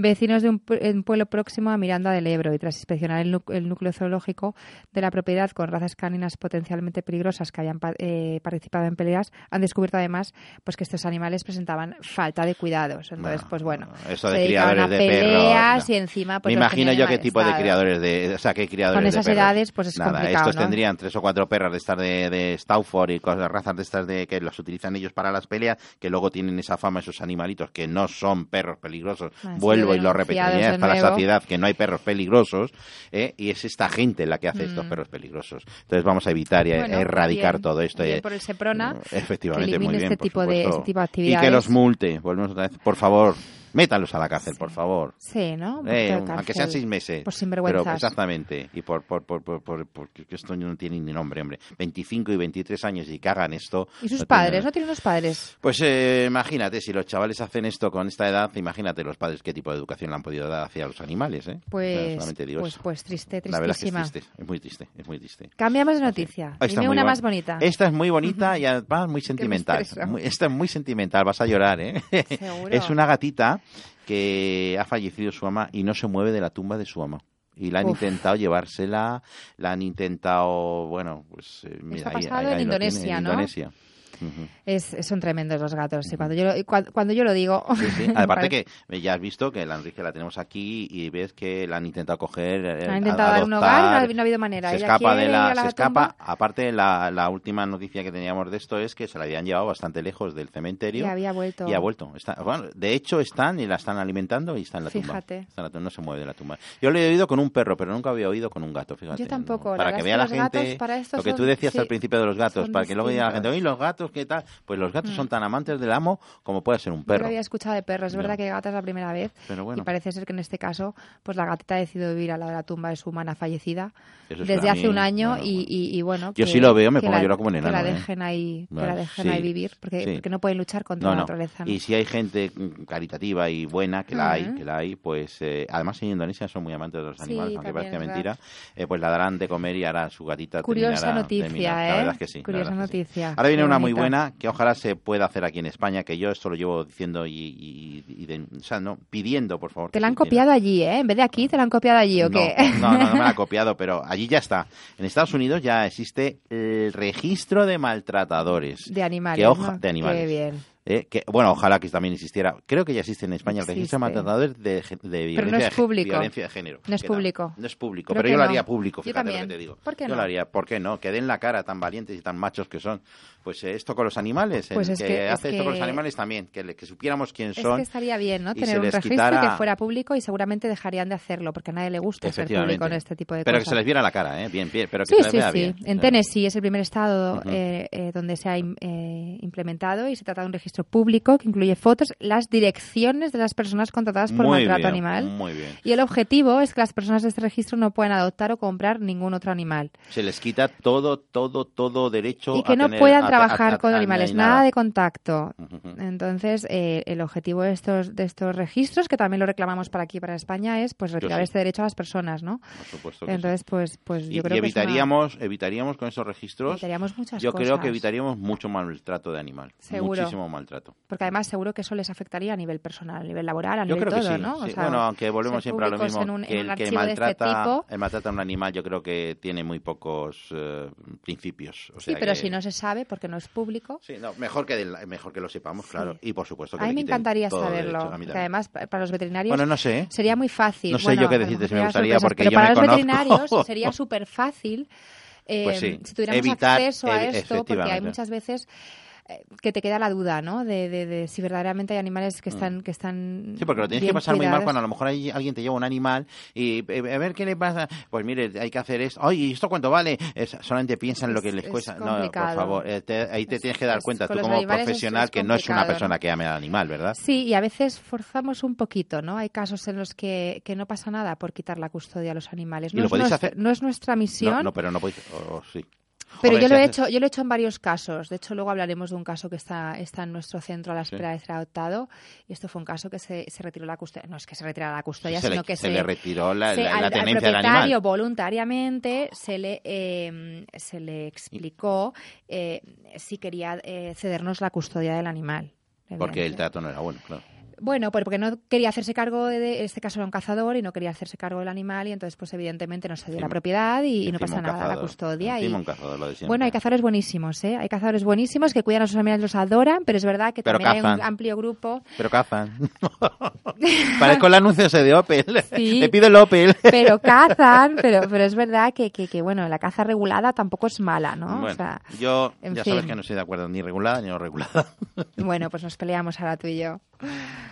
[SPEAKER 3] vecinos de un, un pueblo próximo a Miranda del Ebro y tras inspeccionar el, núcleo zoológico de la propiedad con razas caninas potencialmente peligrosas que habían eh, participado en peleas, han descubierto además pues que estos animales presentaban falta de cuidados. Entonces,
[SPEAKER 2] Bueno,
[SPEAKER 3] pues bueno,
[SPEAKER 2] eso de criadores
[SPEAKER 3] a
[SPEAKER 2] de
[SPEAKER 3] peleas
[SPEAKER 2] no.
[SPEAKER 3] y encima pues
[SPEAKER 2] Me imagino yo qué tipo de criadores de, o sea, qué criadores
[SPEAKER 3] Con
[SPEAKER 2] de
[SPEAKER 3] esas
[SPEAKER 2] perros.
[SPEAKER 3] edades, pues es
[SPEAKER 2] Nada,
[SPEAKER 3] complicado,
[SPEAKER 2] estos
[SPEAKER 3] ¿no?
[SPEAKER 2] tendrían tres o cuatro perras de estas de, de Stauford y cosas, razas de estas de que los utilizan ellos para las peleas, que luego tienen esa fama esos animalitos que no son perros peligrosos.
[SPEAKER 3] Sido
[SPEAKER 2] Y lo repetiré
[SPEAKER 3] de
[SPEAKER 2] hasta la saciedad que no hay perros peligrosos, ¿eh? y es esta gente la que hace estos
[SPEAKER 3] Mm.
[SPEAKER 2] perros peligrosos. Entonces vamos a evitar y a erradicar
[SPEAKER 3] bien,
[SPEAKER 2] todo esto.
[SPEAKER 3] bien
[SPEAKER 2] eh.
[SPEAKER 3] por el Seprona,
[SPEAKER 2] Efectivamente,
[SPEAKER 3] que
[SPEAKER 2] muy bien,
[SPEAKER 3] este
[SPEAKER 2] por
[SPEAKER 3] tipo de- este tipo de
[SPEAKER 2] Y que
[SPEAKER 3] actividades.
[SPEAKER 2] los multe, volvemos otra vez, por favor, métalos a la cárcel, por favor.
[SPEAKER 3] Sí, ¿no?
[SPEAKER 2] Eh, aunque sean seis meses.
[SPEAKER 3] Por sinvergüenzas.
[SPEAKER 2] Pero exactamente. Y por, por, por, por, por- porque esto no tiene ni nombre, hombre. 25 y 23 años y que hagan esto.
[SPEAKER 3] ¿Y sus
[SPEAKER 2] no
[SPEAKER 3] padres? ¿No tienen los padres?
[SPEAKER 2] Pues eh, imagínate, si los chavales hacen esto con esta edad, imagínate los padres qué tipo de educación le han podido dar hacia los animales, ¿eh?
[SPEAKER 3] Pues,
[SPEAKER 2] digo
[SPEAKER 3] pues, pues triste,
[SPEAKER 2] La verdad es que es
[SPEAKER 3] tristísima.
[SPEAKER 2] triste, es muy triste, es muy triste.
[SPEAKER 3] Cambiamos de noticia. Dime una más bonita.
[SPEAKER 2] Esta es muy bonita y además muy sentimental. Muy- esta es muy sentimental, vas a llorar, ¿eh?
[SPEAKER 3] Seguro.
[SPEAKER 2] Es una gatita que ha fallecido su ama y no se mueve de la tumba de su ama. Y la han
[SPEAKER 3] Uf.
[SPEAKER 2] intentado llevársela, la han intentado, bueno, pues... eh, mira,
[SPEAKER 3] ha
[SPEAKER 2] ahí-
[SPEAKER 3] pasado
[SPEAKER 2] ahí-
[SPEAKER 3] en
[SPEAKER 2] ahí lo tiene,
[SPEAKER 3] Indonesia,
[SPEAKER 2] en
[SPEAKER 3] ¿no? Es, son tremendos los gatos. sí, cuando, yo lo, cuando, cuando yo lo digo.
[SPEAKER 2] Sí, sí.
[SPEAKER 3] me
[SPEAKER 2] Aparte
[SPEAKER 3] parece-
[SPEAKER 2] que ya has visto que la Enrique la tenemos aquí y ves que la han intentado coger, eh,
[SPEAKER 3] Han intentado dar un hogar y no ha- no ha habido manera.
[SPEAKER 2] Se
[SPEAKER 3] Ella
[SPEAKER 2] escapa de la, se escapa. Aparte la, la última noticia que teníamos de esto es que se la habían llevado bastante lejos del cementerio
[SPEAKER 3] Y había vuelto.
[SPEAKER 2] y ha vuelto. Está, bueno, de hecho están y la están alimentando y está en la tumba.
[SPEAKER 3] Fíjate.
[SPEAKER 2] No se mueve de la tumba. Yo lo he oído con un perro, pero nunca había oído con un gato. Fíjate.
[SPEAKER 3] Yo tampoco,
[SPEAKER 2] Para que vea la gente
[SPEAKER 3] gatos para esto
[SPEAKER 2] lo que tú
[SPEAKER 3] son-
[SPEAKER 2] decías
[SPEAKER 3] sí,
[SPEAKER 2] al principio de los gatos, para que luego diga la gente, oye, los gatos, ¿qué tal? Pues los gatos
[SPEAKER 3] Mm.
[SPEAKER 2] son tan amantes del amo como puede ser un
[SPEAKER 3] Yo
[SPEAKER 2] perro.
[SPEAKER 3] lo había escuchado de perros. Es verdad que gata es la primera vez.
[SPEAKER 2] Pero bueno.
[SPEAKER 3] Y parece ser que en este caso, pues la gatita ha decidido vivir al lado de la tumba de su humana fallecida
[SPEAKER 2] Eso
[SPEAKER 3] desde hace
[SPEAKER 2] mí,
[SPEAKER 3] un año
[SPEAKER 2] bueno,
[SPEAKER 3] y,
[SPEAKER 2] bueno.
[SPEAKER 3] y, y bueno.
[SPEAKER 2] Yo
[SPEAKER 3] que-
[SPEAKER 2] sí lo veo, me pongo a
[SPEAKER 3] la-
[SPEAKER 2] llorar como un enano,
[SPEAKER 3] Que la
[SPEAKER 2] ¿eh?
[SPEAKER 3] dejen ahí, que la dejen
[SPEAKER 2] sí,
[SPEAKER 3] ahí vivir, porque,
[SPEAKER 2] sí.
[SPEAKER 3] porque no pueden luchar contra
[SPEAKER 2] No,
[SPEAKER 3] la naturaleza. ¿no?
[SPEAKER 2] Y si hay gente mm, caritativa y buena, que la hay, que la hay, pues eh, además en Indonesia son muy amantes de los
[SPEAKER 3] Sí,
[SPEAKER 2] animales, aunque
[SPEAKER 3] también
[SPEAKER 2] parezca mentira, eh, pues la darán de comer y hará su gatita
[SPEAKER 3] Curiosa noticia. ¿eh?
[SPEAKER 2] La verdad es que sí. la
[SPEAKER 3] Curiosa
[SPEAKER 2] sí.
[SPEAKER 3] noticia.
[SPEAKER 2] Ahora viene una muy
[SPEAKER 3] bonito.
[SPEAKER 2] Buena que ojalá se pueda hacer aquí en España, que yo esto lo llevo diciendo y, y- y de- o sea, no, pidiendo, por favor.
[SPEAKER 3] Te la han copiado allí, ¿eh? En vez de aquí, te la han copiado allí, ¿o
[SPEAKER 2] No,
[SPEAKER 3] qué?
[SPEAKER 2] No, no, no me la ha copiado, pero allí ya está. En Estados Unidos ya existe el registro de maltratadores.
[SPEAKER 3] De animales,
[SPEAKER 2] Que hoja-
[SPEAKER 3] ¿no?
[SPEAKER 2] de animales.
[SPEAKER 3] Qué bien.
[SPEAKER 2] Eh, que, bueno, ojalá que también existiera. Creo que ya existe en España el registro de maltratadores de, de violencia,
[SPEAKER 3] no es
[SPEAKER 2] de
[SPEAKER 3] público.
[SPEAKER 2] violencia de género.
[SPEAKER 3] No es público.
[SPEAKER 2] No es público,
[SPEAKER 3] Creo
[SPEAKER 2] pero yo lo haría público,
[SPEAKER 3] Yo
[SPEAKER 2] fíjate lo
[SPEAKER 3] también.
[SPEAKER 2] que te digo.
[SPEAKER 3] ¿Por qué
[SPEAKER 2] yo
[SPEAKER 3] no?
[SPEAKER 2] lo haría, ¿por qué no? Que den la cara tan valientes y tan machos que son. Pues eh, esto con los animales,
[SPEAKER 3] Pues
[SPEAKER 2] el
[SPEAKER 3] es
[SPEAKER 2] que,
[SPEAKER 3] que- es
[SPEAKER 2] hace esto con los animales también, que, le- que supiéramos quién
[SPEAKER 3] Es
[SPEAKER 2] son.
[SPEAKER 3] que estaría bien, ¿no? Tener un registro
[SPEAKER 2] quitara-
[SPEAKER 3] que fuera público y seguramente dejarían de hacerlo porque a nadie le gusta ser público en este tipo de
[SPEAKER 2] pero
[SPEAKER 3] cosas.
[SPEAKER 2] que se les viera la cara, ¿eh? Bien, bien, pero que
[SPEAKER 3] Sí,
[SPEAKER 2] se les
[SPEAKER 3] sí,
[SPEAKER 2] vea
[SPEAKER 3] sí.
[SPEAKER 2] bien.
[SPEAKER 3] En
[SPEAKER 2] Eh,
[SPEAKER 3] Tennessee es el primer estado eh, donde se ha im- implementado y se trata de un registro público que incluye fotos, las direcciones de las personas contratadas por
[SPEAKER 2] muy
[SPEAKER 3] maltrato
[SPEAKER 2] bien,
[SPEAKER 3] animal.
[SPEAKER 2] Muy bien.
[SPEAKER 3] Y el objetivo es que las personas de este registro no puedan adoptar o comprar ningún otro animal.
[SPEAKER 2] Se les quita todo, todo, todo derecho
[SPEAKER 3] Y que
[SPEAKER 2] a
[SPEAKER 3] no
[SPEAKER 2] tener-
[SPEAKER 3] puedan
[SPEAKER 2] a-
[SPEAKER 3] trabajar
[SPEAKER 2] a-
[SPEAKER 3] con animales,
[SPEAKER 2] ni
[SPEAKER 3] nada de contacto. Entonces, eh, el objetivo de estos, de estos registros, que también lo reclamamos para aquí, para España, es pues retirar este derecho a las personas, ¿no?
[SPEAKER 2] Por supuesto que sí.
[SPEAKER 3] Entonces, pues, pues
[SPEAKER 2] Y,
[SPEAKER 3] yo
[SPEAKER 2] y
[SPEAKER 3] creo que una-
[SPEAKER 2] evitaríamos, evitaríamos con esos registros,
[SPEAKER 3] evitaríamos muchas
[SPEAKER 2] yo creo que evitaríamos mucho maltrato de animal.
[SPEAKER 3] Seguro.
[SPEAKER 2] Muchísimo maltrato.
[SPEAKER 3] Porque además seguro que eso les afectaría a nivel personal, a nivel laboral, a
[SPEAKER 2] Yo
[SPEAKER 3] nivel
[SPEAKER 2] creo que
[SPEAKER 3] todo,
[SPEAKER 2] sí.
[SPEAKER 3] ¿no? O
[SPEAKER 2] sí.
[SPEAKER 3] sea,
[SPEAKER 2] bueno, aunque volvemos siempre a lo mismo,
[SPEAKER 3] en un-
[SPEAKER 2] que
[SPEAKER 3] en
[SPEAKER 2] el que
[SPEAKER 3] este
[SPEAKER 2] maltrata,
[SPEAKER 3] tipo.
[SPEAKER 2] el maltrata a un animal yo creo que tiene muy pocos eh, principios. O
[SPEAKER 3] Sí,
[SPEAKER 2] sea
[SPEAKER 3] pero
[SPEAKER 2] que-
[SPEAKER 3] si no se sabe, porque no es público.
[SPEAKER 2] Sí, no, mejor que del- mejor que lo sepamos, claro. Y por supuesto que
[SPEAKER 3] A mí me encantaría saberlo.
[SPEAKER 2] derecho.
[SPEAKER 3] Además, pa- para los veterinarios
[SPEAKER 2] Bueno, no sé. ¿eh?
[SPEAKER 3] sería muy fácil.
[SPEAKER 2] No sé
[SPEAKER 3] Bueno,
[SPEAKER 2] yo qué decirte si me gustaría,
[SPEAKER 3] sorpresas,
[SPEAKER 2] porque
[SPEAKER 3] pero
[SPEAKER 2] yo
[SPEAKER 3] para
[SPEAKER 2] me
[SPEAKER 3] los
[SPEAKER 2] conozco.
[SPEAKER 3] veterinarios sería súper fácil eh,
[SPEAKER 2] Pues sí,
[SPEAKER 3] si tuviéramos
[SPEAKER 2] evitar,
[SPEAKER 3] acceso a esto, porque hay muchas veces eh, que te queda la duda, ¿no? De, de, de si verdaderamente hay animales que
[SPEAKER 2] Mm.
[SPEAKER 3] están que están
[SPEAKER 2] Sí, porque lo tienes que pasar muy mal cuando a lo mejor hay, alguien te lleva un animal y eh, a ver qué le pasa. Pues mire, hay que hacer esto. Oye, ¿y esto cuánto vale? Es- solamente piensa en lo que les
[SPEAKER 3] es
[SPEAKER 2] cuesta. No, por favor, eh, te- ahí te
[SPEAKER 3] Es-
[SPEAKER 2] tienes que dar cuenta tú como profesional
[SPEAKER 3] es
[SPEAKER 2] que no es una persona
[SPEAKER 3] ¿no?
[SPEAKER 2] que ame al animal, ¿verdad?
[SPEAKER 3] Sí, y a veces forzamos un poquito, ¿no? Hay casos en los que, que no pasa nada por quitar la custodia a los animales.
[SPEAKER 2] ¿Y
[SPEAKER 3] No,
[SPEAKER 2] lo
[SPEAKER 3] es,
[SPEAKER 2] podéis
[SPEAKER 3] nuestra,
[SPEAKER 2] hacer?
[SPEAKER 3] no es nuestra misión,
[SPEAKER 2] No, no, pero no podéis. oh, sí.
[SPEAKER 3] Pero yo lo he hecho, yo lo he hecho en varios casos. De hecho, luego hablaremos de un caso que está, está en nuestro centro a la
[SPEAKER 2] Sí.
[SPEAKER 3] espera de ser adoptado. Y esto fue un caso que se, se retiró la custodia. No es que se retirara la custodia, sino
[SPEAKER 2] le,
[SPEAKER 3] que
[SPEAKER 2] se
[SPEAKER 3] se,
[SPEAKER 2] le retiró la,
[SPEAKER 3] se-
[SPEAKER 2] la-
[SPEAKER 3] al,
[SPEAKER 2] la
[SPEAKER 3] al
[SPEAKER 2] tenencia del animal.
[SPEAKER 3] voluntariamente se le eh, se le explicó eh, si quería eh, cedernos la custodia del animal.
[SPEAKER 2] Porque el trato no era bueno, claro.
[SPEAKER 3] Bueno, pues porque no quería hacerse cargo de, de- en este caso era un cazador y no quería hacerse cargo del animal y entonces pues evidentemente no se dio la propiedad y, y no pasa nada la
[SPEAKER 2] cazador,
[SPEAKER 3] custodia. y-
[SPEAKER 2] un cazador, lo de siempre.
[SPEAKER 3] bueno, hay cazadores buenísimos, ¿eh? Hay cazadores buenísimos que cuidan a sus animales, los adoran, pero es verdad que
[SPEAKER 2] Pero
[SPEAKER 3] también hay un amplio grupo.
[SPEAKER 2] Pero cazan. Parezco el anuncio ese de Opel.
[SPEAKER 3] Sí.
[SPEAKER 2] Le pido el Opel.
[SPEAKER 3] Pero cazan, pero, pero es verdad que, que, que, bueno, la caza regulada tampoco es mala, ¿no?
[SPEAKER 2] Bueno,
[SPEAKER 3] o sea,
[SPEAKER 2] yo ya sabes
[SPEAKER 3] fin.
[SPEAKER 2] que no estoy de acuerdo ni regulada ni no regulada.
[SPEAKER 3] bueno, pues nos peleamos ahora tú y yo.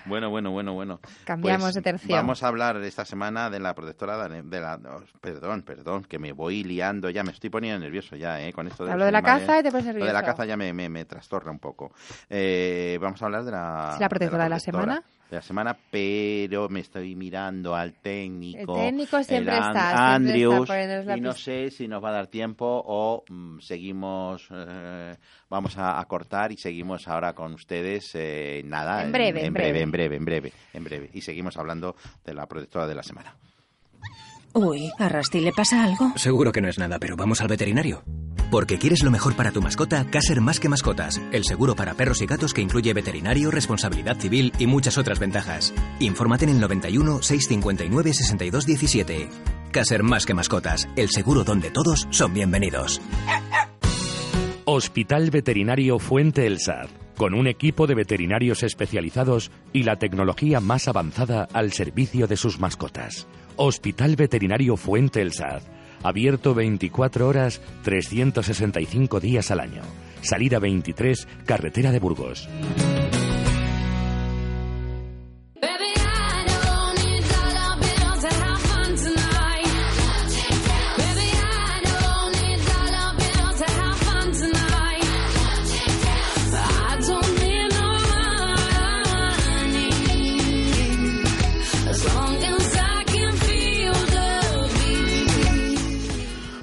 [SPEAKER 2] Bueno, bueno, bueno, bueno.
[SPEAKER 3] Cambiamos
[SPEAKER 2] Pues
[SPEAKER 3] de tercio.
[SPEAKER 2] Vamos a hablar esta semana de la protectora de, de la... no, perdón, perdón, que me voy liando ya, me estoy poniendo nervioso ya, ¿eh? Con esto de
[SPEAKER 3] Hablo de la caza y te pones
[SPEAKER 2] Lo de
[SPEAKER 3] nervioso.
[SPEAKER 2] la caza ya me, me, me trastorna un poco. Eh, vamos a hablar de la...
[SPEAKER 3] ¿Es la protectora de la semana?
[SPEAKER 2] De la semana, pero me estoy mirando al técnico.
[SPEAKER 3] El técnico siempre
[SPEAKER 2] el
[SPEAKER 3] está,
[SPEAKER 2] An-
[SPEAKER 3] siempre está
[SPEAKER 2] Andrews, y no sé si nos va a dar tiempo o mm, seguimos, eh, vamos a, a cortar y seguimos ahora con ustedes, eh, nada,
[SPEAKER 3] En breve,
[SPEAKER 2] en,
[SPEAKER 3] en
[SPEAKER 2] breve,
[SPEAKER 3] breve.
[SPEAKER 2] en breve, en breve, en breve. Y seguimos hablando de la protectora de la semana.
[SPEAKER 4] Uy, ¿a Rusty le pasa algo?
[SPEAKER 5] Seguro que no es nada, pero vamos al veterinario.
[SPEAKER 6] Porque quieres lo mejor para tu mascota, Caser Más que Mascotas, el seguro para perros y gatos que incluye veterinario, responsabilidad civil y muchas otras ventajas. Infórmate en el 91 659 62 17. Caser Más que Mascotas, el seguro donde todos son bienvenidos.
[SPEAKER 7] Hospital Veterinario Fuente El Sar, con un equipo de veterinarios especializados y la tecnología más avanzada al servicio de sus mascotas. Hospital Veterinario Fuente El Sar, abierto 24 horas, 365 días al año. Salida 23, carretera de Burgos.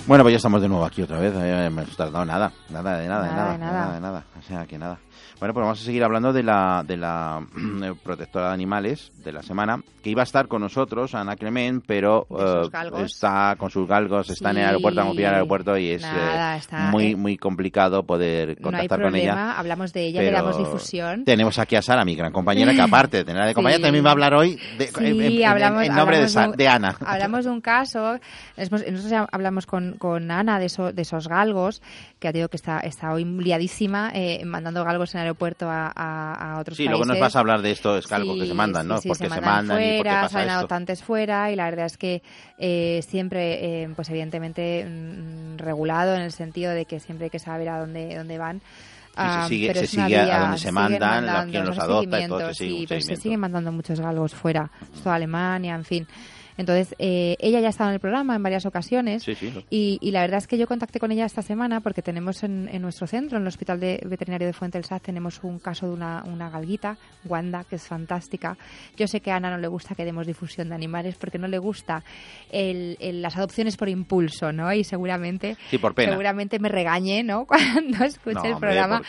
[SPEAKER 2] Bueno, pues ya estamos de nuevo aquí otra vez. Eh, me hemos tardado nada, nada, de nada, de
[SPEAKER 3] Nada, de nada.
[SPEAKER 2] nada, de nada. O sea, que nada. Bueno, pues vamos a seguir hablando de la, de la eh, protectora de animales de la semana, que iba a estar con nosotros, Ana Clement, pero eh, está con sus galgos, está en el aeropuerto, vamos a pillar al aeropuerto y es eh,
[SPEAKER 3] Nada, está,
[SPEAKER 2] muy,
[SPEAKER 3] eh,
[SPEAKER 2] muy complicado poder
[SPEAKER 3] No hay
[SPEAKER 2] contactar con ella.
[SPEAKER 3] hablamos de ella, le damos difusión.
[SPEAKER 2] Tenemos aquí a Sara, mi gran compañera, que aparte de tenerla de compañera,
[SPEAKER 3] Sí.
[SPEAKER 2] también va a hablar hoy de,
[SPEAKER 3] Sí,
[SPEAKER 2] en, en-
[SPEAKER 3] hablamos,
[SPEAKER 2] en nombre de,
[SPEAKER 3] hablamos
[SPEAKER 2] Sa-
[SPEAKER 3] un-
[SPEAKER 2] de Ana.
[SPEAKER 3] Hablamos de un caso, nosotros ya hablamos con, con Ana de, eso- de esos galgos, que ha dicho que está, está hoy liadísima eh, mandando galgos en el aeropuerto a, a- a otros
[SPEAKER 2] Sí,
[SPEAKER 3] países.
[SPEAKER 2] luego nos vas a hablar de esto, es algo que
[SPEAKER 3] Sí,
[SPEAKER 2] se mandan,
[SPEAKER 3] sí,
[SPEAKER 2] ¿no?
[SPEAKER 3] sí,
[SPEAKER 2] porque se,
[SPEAKER 3] mandan
[SPEAKER 2] mandan y por qué
[SPEAKER 3] fuera,
[SPEAKER 2] pasa
[SPEAKER 3] salen
[SPEAKER 2] esto.
[SPEAKER 3] adoptantes fuera y la verdad es que eh, siempre, eh, pues evidentemente mm, regulado en el sentido de que siempre hay que saber a dónde, dónde van. Ah,
[SPEAKER 2] se sigue-
[SPEAKER 3] pero
[SPEAKER 2] se sigue a
[SPEAKER 3] vía,
[SPEAKER 2] donde se mandan,
[SPEAKER 3] mandando,
[SPEAKER 2] quien los adopta y todo, se sigue
[SPEAKER 3] sí, pero se siguen mandando muchos galgos fuera, toda Alemania, en fin. Entonces, eh, ella ya ha estado en el programa en varias ocasiones
[SPEAKER 2] Sí, sí.
[SPEAKER 3] y, y la verdad es que yo contacté con ella esta semana porque tenemos en, en nuestro centro, en el Hospital de Veterinario de Fuente del Saz, tenemos un caso de una, una galguita, Wanda, que es fantástica. Yo sé que a Ana no le gusta que demos difusión de animales porque no le gusta el- el- las adopciones por impulso, ¿no? Y seguramente,
[SPEAKER 2] Sí, por pena.
[SPEAKER 3] seguramente me regañe, ¿no? Cuando escuche
[SPEAKER 2] No,
[SPEAKER 3] el
[SPEAKER 2] hombre,
[SPEAKER 3] programa.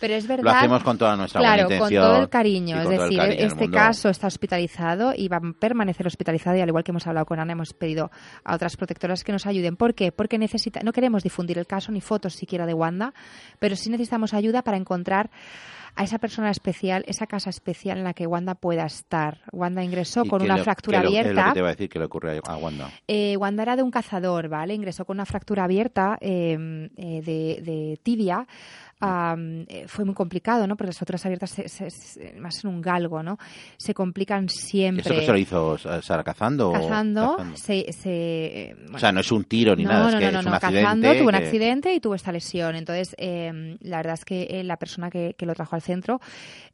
[SPEAKER 3] Pero es verdad.
[SPEAKER 2] Lo hacemos con toda nuestra
[SPEAKER 3] Claro,
[SPEAKER 2] buena
[SPEAKER 3] con todo el cariño. Es decir,
[SPEAKER 2] cariño
[SPEAKER 3] este caso está hospitalizado y va a permanecer hospitalizado y al igual que hemos hablado con Ana, hemos pedido a otras protectoras que nos ayuden. ¿Por qué? Porque necesita, no queremos difundir el caso ni fotos siquiera de Wanda, pero sí necesitamos ayuda para encontrar a esa persona especial, esa casa especial en la que Wanda pueda estar. Wanda ingresó
[SPEAKER 2] ¿Y
[SPEAKER 3] con una fractura
[SPEAKER 2] lo-
[SPEAKER 3] abierta.
[SPEAKER 2] Es lo que te iba a decir que le ocurre a Wanda.
[SPEAKER 3] Eh, Wanda era de un cazador, ¿vale? Ingresó con una fractura abierta eh, eh, de, de tibia. Eh, fue muy complicado, ¿no? Porque las fracturas abiertas, se- se- se- más en un galgo, ¿no? Se complican siempre.
[SPEAKER 2] ¿Eso que se lo hizo Sara cazando? o-
[SPEAKER 3] Cazando,
[SPEAKER 2] cazando?
[SPEAKER 3] se... se, eh,
[SPEAKER 2] O
[SPEAKER 3] bueno,
[SPEAKER 2] sea, no es un tiro ni
[SPEAKER 3] no,
[SPEAKER 2] nada,
[SPEAKER 3] no,
[SPEAKER 2] es que
[SPEAKER 3] no, no,
[SPEAKER 2] es un
[SPEAKER 3] no,
[SPEAKER 2] accidente.
[SPEAKER 3] cazando, tuvo un accidente y tuvo esta lesión. Entonces, eh, la verdad es que eh, la persona que, que lo trajo al centro,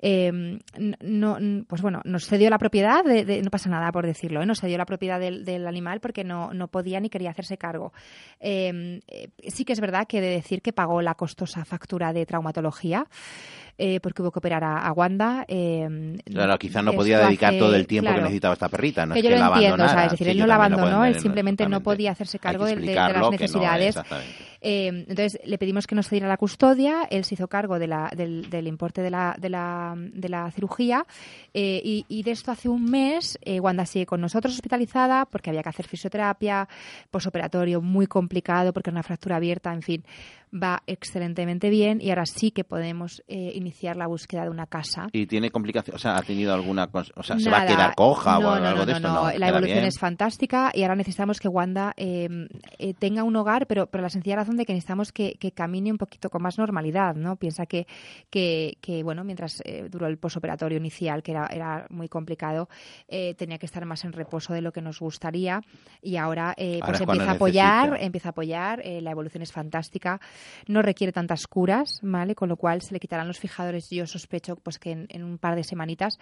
[SPEAKER 3] eh, no, pues bueno, nos cedió la propiedad, de, de- no pasa nada por decirlo, ¿eh? nos cedió la propiedad del, del animal porque no, no podía ni quería hacerse cargo. Eh, sí que es verdad que de decir que pagó la costosa factura de traumatología. eh, porque hubo que operar a, a Wanda. eh,
[SPEAKER 2] Claro, quizás no podía dedicar
[SPEAKER 3] hace-
[SPEAKER 2] todo el tiempo
[SPEAKER 3] claro,
[SPEAKER 2] que necesitaba esta perrita. No
[SPEAKER 3] que
[SPEAKER 2] es
[SPEAKER 3] yo
[SPEAKER 2] que
[SPEAKER 3] lo
[SPEAKER 2] la abandonara.
[SPEAKER 3] ¿sabes? Es decir, él no la abandonó, él simplemente no podía hacerse cargo de, de- las
[SPEAKER 2] no
[SPEAKER 3] necesidades. Eh, entonces le pedimos que nos cediera la custodia, él se hizo cargo de la- del, del importe de la, de la, de la cirugía eh, y, y de esto hace un mes Wanda sigue con nosotros hospitalizada porque había que hacer fisioterapia, posoperatorio muy complicado porque era una fractura abierta, en fin, va excelentemente bien y ahora sí que podemos eh, iniciar la búsqueda de una casa.
[SPEAKER 2] Y tiene complicaciones, o sea, ha tenido alguna, o sea, se va a quedar coja
[SPEAKER 3] no,
[SPEAKER 2] o algo
[SPEAKER 3] no,
[SPEAKER 2] de
[SPEAKER 3] no,
[SPEAKER 2] esto,
[SPEAKER 3] no. La evolución
[SPEAKER 2] bien.
[SPEAKER 3] es fantástica y ahora necesitamos que Wanda eh, eh, tenga un hogar, pero por la sencilla razón de que necesitamos que, que camine un poquito con más normalidad, ¿no? Piensa que, que, que, bueno, mientras eh, duró el posoperatorio inicial, que era, era muy complicado, eh, tenía que estar más en reposo de lo que nos gustaría y ahora, eh,
[SPEAKER 2] Ahora
[SPEAKER 3] pues empieza a apoyar, empieza a apoyar, eh, la evolución es fantástica, no requiere tantas curas, ¿vale? Con lo cual se le quitarán los fijadores, yo sospecho pues que en, en un par de semanitas,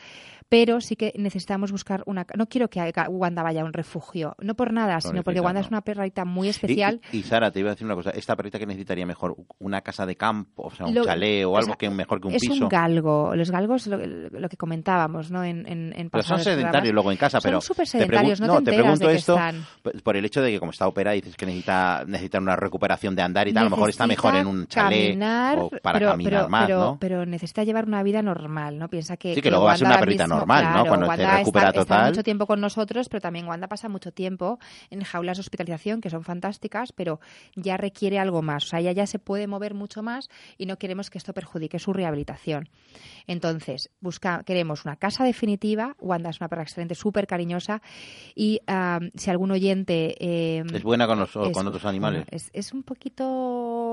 [SPEAKER 3] pero sí que necesitamos buscar una... No quiero que haga- Wanda vaya a un refugio, no por nada, sino porque Wanda
[SPEAKER 2] no.
[SPEAKER 3] es una perrita muy especial.
[SPEAKER 2] Y, y Sara, te iba a decir una cosa. Esta perrita que necesitaría mejor una casa de campo, o sea, un
[SPEAKER 3] Lo-
[SPEAKER 2] chalet o algo
[SPEAKER 3] sea,
[SPEAKER 2] que mejor que un
[SPEAKER 3] es
[SPEAKER 2] piso.
[SPEAKER 3] un galgo. Los galgos, lo, lo que comentábamos, ¿no? En, en, en
[SPEAKER 2] Pero son sedentarios
[SPEAKER 3] programas.
[SPEAKER 2] luego en casa,
[SPEAKER 3] Son
[SPEAKER 2] pero
[SPEAKER 3] súper
[SPEAKER 2] te
[SPEAKER 3] sedentarios, no, te,
[SPEAKER 2] te pregunto
[SPEAKER 3] de
[SPEAKER 2] esto
[SPEAKER 3] están.
[SPEAKER 2] por el hecho de que como está operada dices que necesita necesita una recuperación de andar y tal, a lo mejor está mejor en un chalet
[SPEAKER 3] caminar,
[SPEAKER 2] o para
[SPEAKER 3] pero,
[SPEAKER 2] caminar
[SPEAKER 3] pero,
[SPEAKER 2] más,
[SPEAKER 3] pero,
[SPEAKER 2] ¿no?
[SPEAKER 3] pero necesita llevar una vida normal, ¿no? Piensa que
[SPEAKER 2] Sí, que luego va a ser una perrita
[SPEAKER 3] mismo-
[SPEAKER 2] normal, ¿no? Cuando
[SPEAKER 3] Wanda
[SPEAKER 2] recupera
[SPEAKER 3] está, está
[SPEAKER 2] total.
[SPEAKER 3] mucho tiempo con nosotros, pero también Wanda pasa mucho tiempo en jaulas de hospitalización que son fantásticas, pero ya requiere algo más, o sea, ella ya se puede mover mucho más y no queremos que esto perjudique su rehabilitación. Entonces, busca, queremos una casa definitiva. Wanda es una perra excelente, súper cariñosa. Y ah, si algún oyente. eh,
[SPEAKER 2] Es buena con, los,
[SPEAKER 3] es-
[SPEAKER 2] con otros animales.
[SPEAKER 3] es, es un poquito.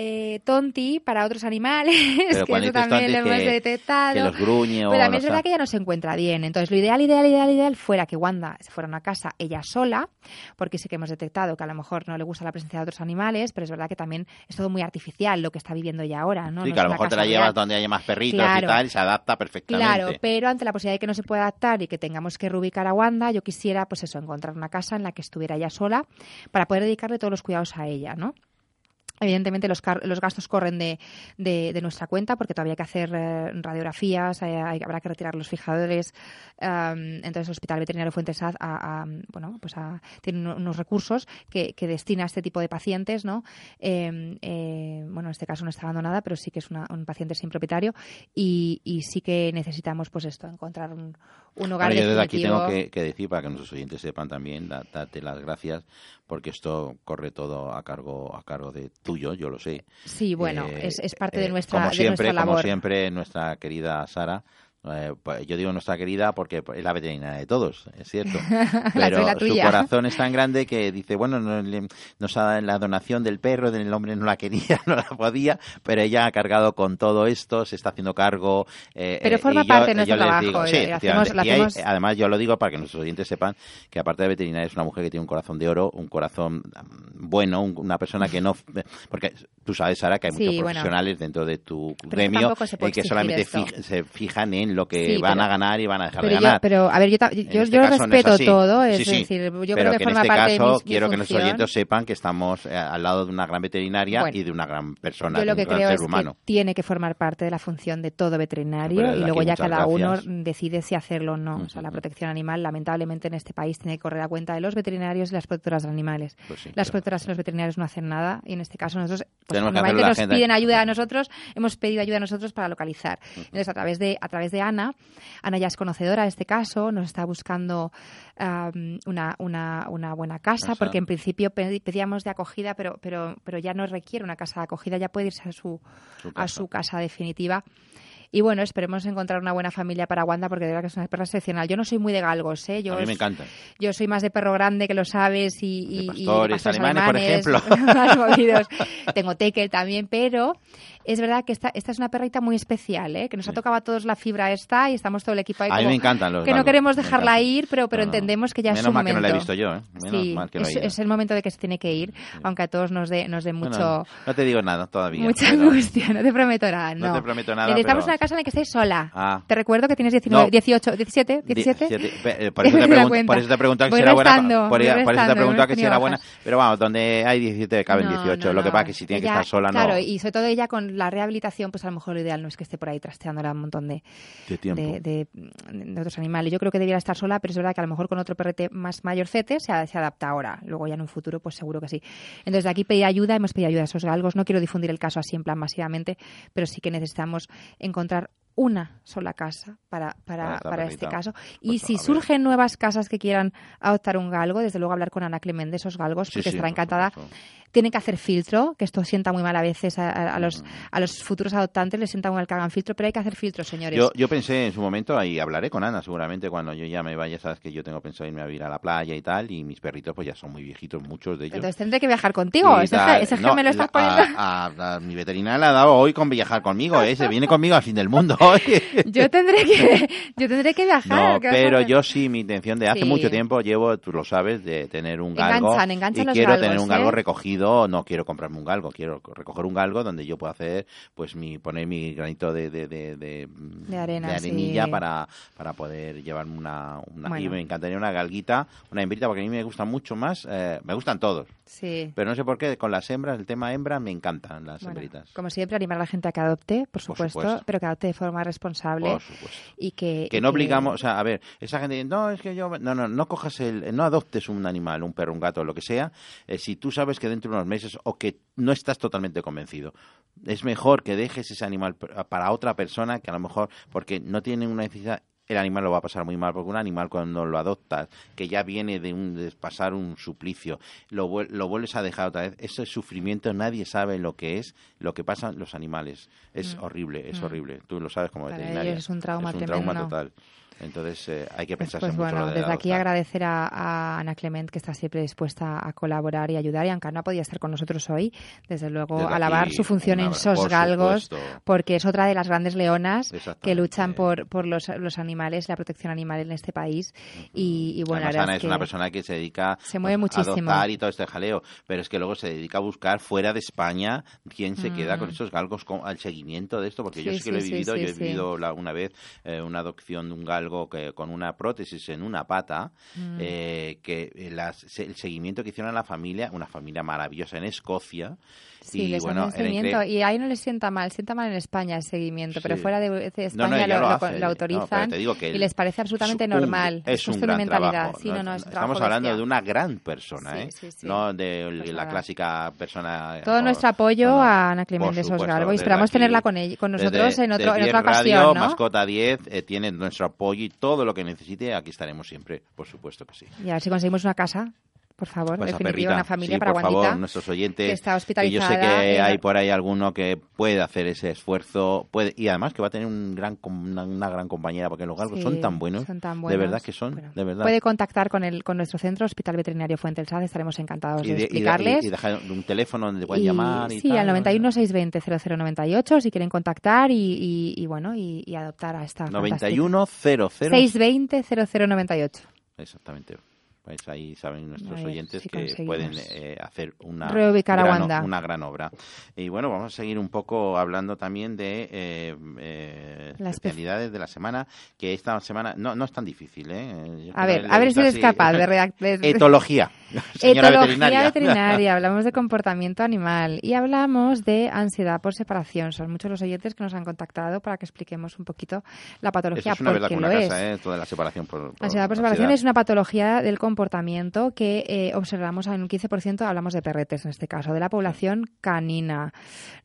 [SPEAKER 3] Eh, tonti para otros animales,
[SPEAKER 2] Pero
[SPEAKER 3] que eso también lo hemos
[SPEAKER 2] que-
[SPEAKER 3] detectado.
[SPEAKER 2] que los gruñe o
[SPEAKER 3] Pero también es verdad que ella no se encuentra bien. Entonces, lo ideal, ideal, ideal, ideal fuera que Wanda se fuera a una casa ella sola, porque sí que hemos detectado que a lo mejor no le gusta la presencia de otros animales, pero es verdad que también es todo muy artificial lo que está viviendo ella ahora, ¿no?
[SPEAKER 2] sí,
[SPEAKER 3] No
[SPEAKER 2] que a lo mejor te la llevas
[SPEAKER 3] real.
[SPEAKER 2] donde haya más perritos
[SPEAKER 3] Claro.
[SPEAKER 2] y tal y se adapta perfectamente.
[SPEAKER 3] Claro, pero ante la posibilidad de que no se pueda adaptar y que tengamos que reubicar a Wanda, yo quisiera, pues eso, encontrar una casa en la que estuviera ella sola para poder dedicarle todos los cuidados a ella, ¿no? Evidentemente los, car- los gastos corren de, de- de nuestra cuenta porque todavía hay que hacer eh, radiografías, eh, hay- habrá que retirar los fijadores. am, entonces el Hospital Veterinario Fuentes a, bueno, pues a- tiene uno- unos recursos que, que destina a este tipo de pacientes. ¿no? Eh, eh, bueno, en este caso no está abandonada, pero sí que es una- un paciente sin propietario y, y sí que necesitamos pues esto, encontrar un, un hogar
[SPEAKER 2] Bueno, yo desde aquí tengo que, que decir para que nuestros oyentes sepan también, da- date las gracias, porque esto corre todo a cargo a cargo de tuyo, yo lo sé.
[SPEAKER 3] Sí, bueno,
[SPEAKER 2] Eh,
[SPEAKER 3] es, es parte de
[SPEAKER 2] eh,
[SPEAKER 3] nuestra,
[SPEAKER 2] como
[SPEAKER 3] de
[SPEAKER 2] siempre,
[SPEAKER 3] nuestra labor.
[SPEAKER 2] Como siempre, nuestra querida Sara. Eh, pues yo digo nuestra querida porque es la veterinaria de todos, es cierto. Pero
[SPEAKER 3] la
[SPEAKER 2] su corazón es tan grande que dice, bueno, no, nos ha dado la donación del perro, del hombre no la quería, no la podía, pero ella ha cargado con todo esto, se está haciendo cargo. eh,
[SPEAKER 3] Pero
[SPEAKER 2] eh,
[SPEAKER 3] forma
[SPEAKER 2] y yo-
[SPEAKER 3] parte de nuestro trabajo,
[SPEAKER 2] digo, sí,
[SPEAKER 3] hacemos-
[SPEAKER 2] hay- además, yo lo digo para que nuestros oyentes sepan que aparte de veterinaria es una mujer que tiene un corazón de oro, un corazón mm, bueno, un- una persona que no... Porque tú sabes, Sara, que hay
[SPEAKER 3] Sí,
[SPEAKER 2] muchos
[SPEAKER 3] bueno.
[SPEAKER 2] profesionales dentro de tu
[SPEAKER 3] Pero
[SPEAKER 2] gremio eh, que solamente fij- se fijan en lo que
[SPEAKER 3] Sí,
[SPEAKER 2] van
[SPEAKER 3] pero-
[SPEAKER 2] a ganar y van a dejar de
[SPEAKER 3] yo,
[SPEAKER 2] ganar.
[SPEAKER 3] pero a ver, yo, yo,
[SPEAKER 2] este
[SPEAKER 3] yo
[SPEAKER 2] caso no es
[SPEAKER 3] respeto todo,
[SPEAKER 2] Sí,
[SPEAKER 3] es
[SPEAKER 2] sí.
[SPEAKER 3] decir, yo
[SPEAKER 2] Pero
[SPEAKER 3] creo que,
[SPEAKER 2] que en
[SPEAKER 3] forma
[SPEAKER 2] este
[SPEAKER 3] parte
[SPEAKER 2] caso
[SPEAKER 3] de mi, mi
[SPEAKER 2] quiero que nuestros oyentes sepan que estamos eh, al lado de una gran veterinaria
[SPEAKER 3] Bueno,
[SPEAKER 2] y de una gran persona,
[SPEAKER 3] Yo lo
[SPEAKER 2] un
[SPEAKER 3] que
[SPEAKER 2] gran
[SPEAKER 3] creo
[SPEAKER 2] ser
[SPEAKER 3] es
[SPEAKER 2] humano.
[SPEAKER 3] que tiene que formar parte de la función de todo veterinario y luego ya cada
[SPEAKER 2] gracias.
[SPEAKER 3] uno decide si hacerlo o no. O sea, la protección animal, lamentablemente, en este país tiene que correr a cuenta de los veterinarios y las protectoras de animales.
[SPEAKER 2] Pues sí,
[SPEAKER 3] las
[SPEAKER 2] claro.
[SPEAKER 3] protectoras y los veterinarios no hacen nada y en este caso nosotros pues, normalmente nos piden ayuda a nosotros, hemos pedido ayuda a nosotros para localizar. Entonces, a través de a través de Ana. Ana ya es conocedora de este caso, nos está buscando una, una, una, buena casa, porque en principio pedíamos de acogida, pero, pero, pero ya no requiere una casa de acogida, ya puede irse a su, a su casa definitiva. Y bueno, esperemos encontrar una buena familia para Wanda porque de verdad que es una perra excepcional. Yo no soy muy de galgos, ¿eh? Yo
[SPEAKER 2] a mí me encanta.
[SPEAKER 3] Yo soy más de perro grande, que lo sabes, y,
[SPEAKER 2] y, pastores, alemanes, por ejemplo.
[SPEAKER 3] Tengo tekel también, pero es verdad que esta, esta es una perrita muy especial, ¿eh? que nos ha tocado a todos la fibra esta y estamos todo el equipo ahí.
[SPEAKER 2] A mí me encantan los
[SPEAKER 3] Que no queremos dejarla ir, pero, pero entendemos que ya
[SPEAKER 2] es
[SPEAKER 3] su
[SPEAKER 2] mal
[SPEAKER 3] momento.
[SPEAKER 2] que no la he visto yo, ¿eh? Menos
[SPEAKER 3] sí,
[SPEAKER 2] mal que no
[SPEAKER 3] es, es, el momento de que se tiene que ir, aunque a todos nos dé, nos dé mucho...
[SPEAKER 2] no te digo nada todavía.
[SPEAKER 3] Mucha angustia, no te prometo nada. No,
[SPEAKER 2] no te prometo nada.
[SPEAKER 3] Necesitamos. Una casa en la que estés sola.
[SPEAKER 2] Ah.
[SPEAKER 3] Te recuerdo que tienes 19,
[SPEAKER 2] No.
[SPEAKER 3] 18, 17, 17.
[SPEAKER 2] Eh, Por eso, te pregun- por eso te he preguntado que si era buena. Por, por eso te preguntado que si era buena. Pero vamos, donde hay 17 caben
[SPEAKER 3] No,
[SPEAKER 2] 18.
[SPEAKER 3] no,
[SPEAKER 2] Lo que pasa es que si tiene que estar sola,
[SPEAKER 3] Claro,
[SPEAKER 2] no.
[SPEAKER 3] y sobre todo ella con la rehabilitación, pues a lo mejor lo ideal no es que esté por ahí trasteándola un montón de,
[SPEAKER 2] De
[SPEAKER 3] de, de- otros animales. Yo creo que debiera estar sola, pero es verdad que a lo mejor con otro perrete más mayorcete se, se adapta ahora. Luego ya en un futuro, pues seguro que sí. Entonces de aquí pedir ayuda, hemos pedido ayuda a esos galgos. No quiero difundir el caso así en plan masivamente, pero sí que necesitamos encontrar encontrar una sola casa para,
[SPEAKER 2] Para
[SPEAKER 3] para, este caso.
[SPEAKER 2] Pues,
[SPEAKER 3] y si surgen nuevas casas que quieran adoptar un galgo, desde luego hablar con Ana Clemente de esos galgos, porque
[SPEAKER 2] sí,
[SPEAKER 3] estará encantada.
[SPEAKER 2] supuesto.
[SPEAKER 3] Tienen que hacer filtro, que esto sienta muy mal a veces a, a- a los, a los futuros adoptantes, les sienta muy mal que hagan filtro, pero hay que hacer filtro, señores.
[SPEAKER 2] Yo, yo pensé en su momento, y hablaré con Ana seguramente cuando yo ya me vaya, sabes que yo tengo pensado irme a vivir a la playa y tal, y mis perritos pues ya son muy viejitos, muchos de ellos.
[SPEAKER 3] Entonces tendré que viajar contigo. Ese, ese
[SPEAKER 2] No,
[SPEAKER 3] me lo estás poniendo.
[SPEAKER 2] A, mi veterinaria le ha dado hoy con viajar conmigo, ¿eh? Se viene conmigo al fin del mundo hoy.
[SPEAKER 3] Yo tendré que, yo tendré que viajar.
[SPEAKER 2] No,
[SPEAKER 3] ¿qué vas a
[SPEAKER 2] pero yo sí, mi intención de hace
[SPEAKER 3] Sí.
[SPEAKER 2] mucho tiempo llevo, tú lo sabes, de tener un galgo.
[SPEAKER 3] Enganchan, enganchan
[SPEAKER 2] y
[SPEAKER 3] los
[SPEAKER 2] quiero
[SPEAKER 3] galgos,
[SPEAKER 2] tener un galgo
[SPEAKER 3] ¿eh?
[SPEAKER 2] recogido, no quiero comprarme un galgo, quiero recoger un galgo donde yo pueda hacer, pues, mi poner mi granito de, de, de, de,
[SPEAKER 3] De arena,
[SPEAKER 2] arenilla
[SPEAKER 3] sí.
[SPEAKER 2] para, para poder llevarme una, una y
[SPEAKER 3] Bueno.
[SPEAKER 2] me encantaría una galguita, una hembrita, porque a mí me gustan mucho más, eh, me gustan todos,
[SPEAKER 3] Sí.
[SPEAKER 2] pero no sé por qué, con las hembras, el tema hembra, me encantan las
[SPEAKER 3] Bueno,
[SPEAKER 2] hembritas.
[SPEAKER 3] como siempre, animar a la gente a que adopte, por supuesto,
[SPEAKER 2] supuesto.
[SPEAKER 3] pero que adopte de forma responsable
[SPEAKER 2] Por
[SPEAKER 3] y que...
[SPEAKER 2] que no obligamos, o sea, a ver, esa gente dice, no, es que yo, no, no, no cojas el, no adoptes un animal, un perro, un gato, lo que sea, eh, si tú sabes que dentro de unos meses o que no estás totalmente convencido. Es mejor que dejes ese animal para otra persona que a lo mejor, porque no tiene una necesidad, el animal lo va a pasar muy mal, porque un animal cuando lo adoptas, que ya viene de, un, de pasar un suplicio, lo, lo vuelves a dejar otra vez, ese sufrimiento nadie sabe lo que es, lo que pasan los animales. Es horrible, es
[SPEAKER 3] Mm.
[SPEAKER 2] horrible. Tú lo sabes como
[SPEAKER 3] Para
[SPEAKER 2] veterinaria.
[SPEAKER 3] es un trauma
[SPEAKER 2] Es un trauma
[SPEAKER 3] tremendo.
[SPEAKER 2] total. Entonces eh, hay que pensarse
[SPEAKER 3] pues
[SPEAKER 2] mucho
[SPEAKER 3] bueno,
[SPEAKER 2] de
[SPEAKER 3] desde aquí agradecer a, a Ana Clement que está siempre dispuesta a colaborar y ayudar y aunque no podía estar con nosotros hoy, desde luego
[SPEAKER 2] Desde
[SPEAKER 3] alabar su función
[SPEAKER 2] un
[SPEAKER 3] en SOS
[SPEAKER 2] por
[SPEAKER 3] Galgos
[SPEAKER 2] supuesto.
[SPEAKER 3] porque es otra de las grandes leonas que luchan por, por los, los animales, la protección animal en este país. Y, y bueno,
[SPEAKER 2] Además, Ana
[SPEAKER 3] es que
[SPEAKER 2] una persona que se dedica
[SPEAKER 3] se mueve
[SPEAKER 2] a y todo este jaleo, pero es que luego se dedica a buscar fuera de España quién se queda
[SPEAKER 3] Mm.
[SPEAKER 2] con esos galgos, con, al seguimiento de esto, porque yo
[SPEAKER 3] Sí,
[SPEAKER 2] que lo he vivido,
[SPEAKER 3] sí,
[SPEAKER 2] yo he vivido la- una vez eh, una adopción de un galgo que, con una prótesis en una pata,
[SPEAKER 3] Mm.
[SPEAKER 2] eh, que las- el seguimiento que hicieron a la familia, una familia maravillosa en Escocia,
[SPEAKER 3] Sí,
[SPEAKER 2] y
[SPEAKER 3] les
[SPEAKER 2] bueno,
[SPEAKER 3] seguimiento.
[SPEAKER 2] increíble.
[SPEAKER 3] Y ahí no les sienta mal, sienta mal en España el seguimiento, pero fuera de, España
[SPEAKER 2] No, no, ya
[SPEAKER 3] lo,
[SPEAKER 2] lo
[SPEAKER 3] lo-
[SPEAKER 2] hace.
[SPEAKER 3] lo
[SPEAKER 2] No,
[SPEAKER 3] autorizan
[SPEAKER 2] digo que
[SPEAKER 3] y les parece absolutamente
[SPEAKER 2] es un-
[SPEAKER 3] normal.
[SPEAKER 2] Es un gran
[SPEAKER 3] mentalidad.
[SPEAKER 2] trabajo.
[SPEAKER 3] Sí, es
[SPEAKER 2] Estamos hablando de una gran persona, ¿eh? No de
[SPEAKER 3] Pues
[SPEAKER 2] la clásica persona.
[SPEAKER 3] Todo
[SPEAKER 2] o-
[SPEAKER 3] nuestro apoyo a Ana Clemente Sos
[SPEAKER 2] supuesto,
[SPEAKER 3] Galgo y
[SPEAKER 2] desde
[SPEAKER 3] esperamos tenerla con, ella, con nosotros
[SPEAKER 2] desde-
[SPEAKER 3] en, otro, en otra
[SPEAKER 2] 10 Radio,
[SPEAKER 3] ocasión, ¿no?
[SPEAKER 2] Mascota 10, eh, tiene nuestro apoyo y todo lo que necesite, aquí estaremos siempre, por supuesto que sí.
[SPEAKER 3] Y a ver si conseguimos una casa, por favor,
[SPEAKER 2] Pues
[SPEAKER 3] definitiva, una familia
[SPEAKER 2] sí,
[SPEAKER 3] para
[SPEAKER 2] por favor, nuestros oyentes,
[SPEAKER 3] que está
[SPEAKER 2] que yo sé
[SPEAKER 3] hospitalizada
[SPEAKER 2] que
[SPEAKER 3] en-
[SPEAKER 2] hay por ahí alguno que puede hacer ese esfuerzo, puede y además que va a tener un gran una, una gran compañera, porque los galgos
[SPEAKER 3] Sí,
[SPEAKER 2] son tan buenos,
[SPEAKER 3] son tan
[SPEAKER 2] de
[SPEAKER 3] buenos.
[SPEAKER 2] verdad que son,
[SPEAKER 3] Bueno,
[SPEAKER 2] de verdad.
[SPEAKER 3] Puede contactar con el con nuestro centro Hospital Veterinario Fuente del Saz, estaremos encantados
[SPEAKER 2] y,
[SPEAKER 3] de,
[SPEAKER 2] de- y de-
[SPEAKER 3] explicarles.
[SPEAKER 2] y- y dejar un teléfono donde puedan
[SPEAKER 3] Y-
[SPEAKER 2] llamar y
[SPEAKER 3] sí,
[SPEAKER 2] tal,
[SPEAKER 3] al
[SPEAKER 2] ¿no?
[SPEAKER 3] 91 620 0098 si quieren contactar y, y, y bueno y, y adoptar a esta
[SPEAKER 2] 91 00
[SPEAKER 3] 620 0098
[SPEAKER 2] Exactamente. Pues ahí saben nuestros oyentes
[SPEAKER 3] si
[SPEAKER 2] que pueden eh, hacer una
[SPEAKER 3] reubicar a
[SPEAKER 2] gran,
[SPEAKER 3] Wanda.
[SPEAKER 2] una gran obra. Y bueno, vamos a seguir un poco hablando también de eh, eh,
[SPEAKER 3] La espe-
[SPEAKER 2] especialidades de la semana, que esta semana no, no es tan difícil. ¿eh?
[SPEAKER 3] A ver a ver si eres
[SPEAKER 2] así-
[SPEAKER 3] capaz de redactar
[SPEAKER 2] Etología. Señora
[SPEAKER 3] Etología
[SPEAKER 2] veterinaria.
[SPEAKER 3] veterinaria, hablamos de comportamiento animal y hablamos de ansiedad por separación. Son muchos los oyentes que nos han contactado para que expliquemos un poquito la
[SPEAKER 2] Eso
[SPEAKER 3] patología,
[SPEAKER 2] es una verdad
[SPEAKER 3] porque
[SPEAKER 2] una
[SPEAKER 3] es.
[SPEAKER 2] casa, ¿eh? Toda la separación por, por
[SPEAKER 3] Ansiedad por separación
[SPEAKER 2] ansiedad.
[SPEAKER 3] es una patología del comportamiento que eh, observamos en un 15%, hablamos de perretes en este caso, de la población canina.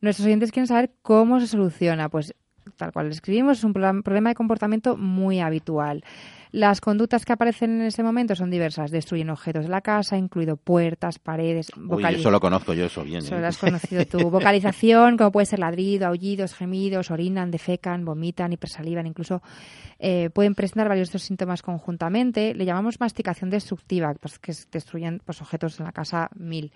[SPEAKER 3] Nuestros oyentes quieren saber cómo se soluciona. Pues tal cual escribimos, es un problema de comportamiento muy habitual. Las conductas que aparecen en ese momento son diversas. Destruyen objetos de la casa, incluido puertas, paredes.
[SPEAKER 2] Uy, eso lo conozco yo, eso bien.
[SPEAKER 3] Eso ¿eh? lo has conocido tú. Vocalización, como puede ser ladrido, aullidos, gemidos, orinan, defecan, vomitan, hipersalivan, incluso eh, pueden presentar varios de estos síntomas conjuntamente. Le llamamos masticación destructiva, pues, que destruyen pues, objetos en la casa mil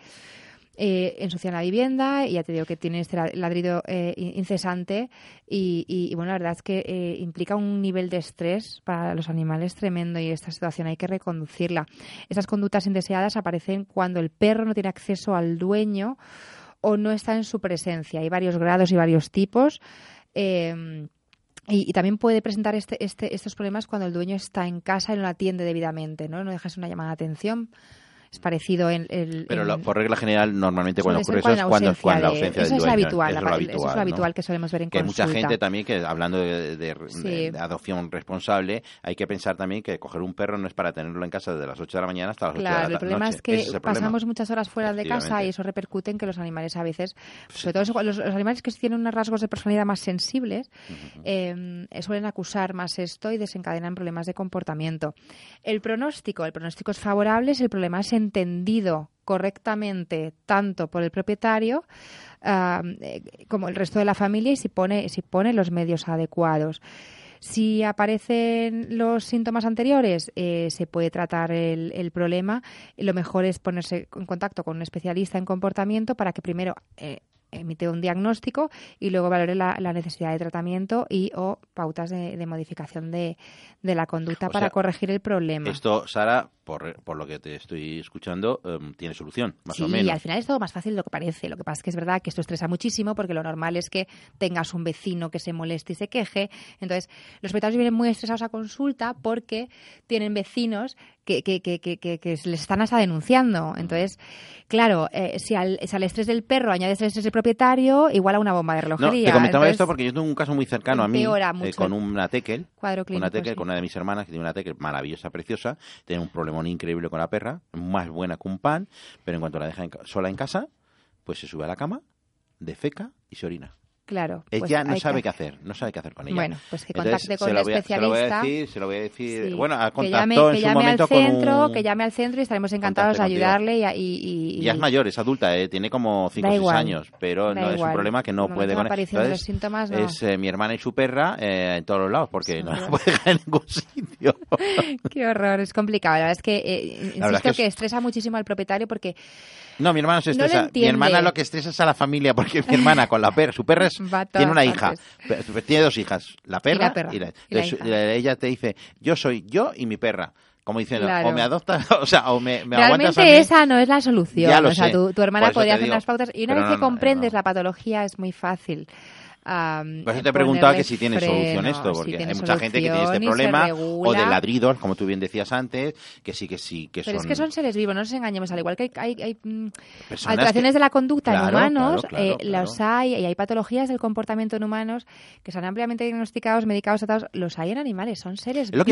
[SPEAKER 3] eh, ensucian la vivienda y ya te digo que tienen este ladrido eh, incesante y, bueno, la verdad es que eh, implica un nivel de estrés para los animales tremendo y esta situación hay que reconducirla. Estas conductas indeseadas aparecen cuando el perro no tiene acceso al dueño o no está en su presencia. Hay varios grados y varios tipos. Em, y, también puede presentar este, este, estos problemas cuando el dueño está en casa y no la atiende debidamente, ¿no? No dejas una llamada de atención es parecido en el...
[SPEAKER 2] Pero por regla general, normalmente cuando ocurre eso es cuando, cuando la ausencia
[SPEAKER 3] del
[SPEAKER 2] dueño.
[SPEAKER 3] Es habitual, eso es habitual, eso es lo habitual que solemos ver en
[SPEAKER 2] que
[SPEAKER 3] consulta.
[SPEAKER 2] hay mucha gente también que, hablando de, adopción responsable, hay que pensar también que coger un perro no es para tenerlo en casa desde las 8 de la mañana hasta las 8
[SPEAKER 3] claro,
[SPEAKER 2] de la
[SPEAKER 3] el problema es que pasamos muchas horas fuera de casa y eso repercute en que los animales a veces, sobre todo los, animales que tienen unos rasgos de personalidad más sensibles, em, suelen acusar más esto y desencadenan problemas de comportamiento. El pronóstico, el pronóstico es favorable si el problema es entendido correctamente tanto por el propietario eh, como el resto de la familia y si pone, si pone los medios adecuados. Si aparecen los síntomas anteriores, eh, se puede tratar el, problema. Lo mejor es ponerse en contacto con un especialista en comportamiento para que primero eh, emite un diagnóstico y luego valore la, necesidad de tratamiento y o pautas de, modificación de, la conducta para corregir el problema.
[SPEAKER 2] Esto, Sara, por, por, lo que te estoy escuchando, em, tiene solución, más o menos.
[SPEAKER 3] Sí, al final es todo más fácil de lo que parece. Lo que pasa es que es verdad que esto estresa muchísimo porque lo normal es que tengas un vecino que se moleste y se queje. Entonces, los propietarios vienen muy estresados a consulta porque tienen vecinos que, que, que, que, les están hasta denunciando. Entonces, claro, eh, si, al, si, al, estrés del perro añades el estrés del propietario, igual a una bomba de relojería.
[SPEAKER 2] No, te comentaba esto porque yo tengo un caso muy cercano a mí, eh, con una tekel, una tekel, con una de mis hermanas que tiene una tekel maravillosa, preciosa, tiene un problemón increíble con la perra, más buena que un pan, pero en cuanto la deja sola en casa, pues se sube a la cama, defeca y se orina.
[SPEAKER 3] Claro.
[SPEAKER 2] Ella pues no sabe qué hacer, no sabe qué hacer con ella.
[SPEAKER 3] Bueno, pues que contacte con el especialista. Se lo voy a
[SPEAKER 2] decir, se lo voy a decir. Bueno, a
[SPEAKER 3] que llame, que llame al centro, que llame al centro y estaremos encantados de ayudarle. Y,
[SPEAKER 2] ya es mayor, es adulta, ¿eh? tiene como 5 o 6 años, pero no es un problema que no puede con
[SPEAKER 3] Entonces, los síntomas, no.
[SPEAKER 2] Es eh, mi hermana y su perra eh, en todos los lados, porque no la puede dejar en ningún sitio.
[SPEAKER 3] qué horror, es complicado. La verdad es que, eh, insisto, que, estresa muchísimo al propietario porque
[SPEAKER 2] no, mi hermana se estresa. mi hermana lo que estresa es a la familia, porque mi hermana con la perra, su perra es, tiene una hija, tiene dos hijas, la perra y la, perra. ella te dice, yo soy yo y mi perra como diciendo, o me adoptas, o sea, o me, me
[SPEAKER 3] Realmente esa no es la solución. o sea, tu, hermana podría hacer unas pautas. Y una vez que comprendes la patología es muy fácil.
[SPEAKER 2] Por eso te he preguntado que si tiene solución esto, porque hay mucha gente que tiene este problema, o de ladridos, como tú bien decías antes, que sí, que sí, que
[SPEAKER 3] Pero es que son seres vivos, no nos engañemos, al igual que hay, hay, mm, alteraciones de la conducta en humanos, eh, los hay, y hay patologías del comportamiento en humanos que son ampliamente diagnosticados, medicados, tratados, los hay en animales, son seres vivos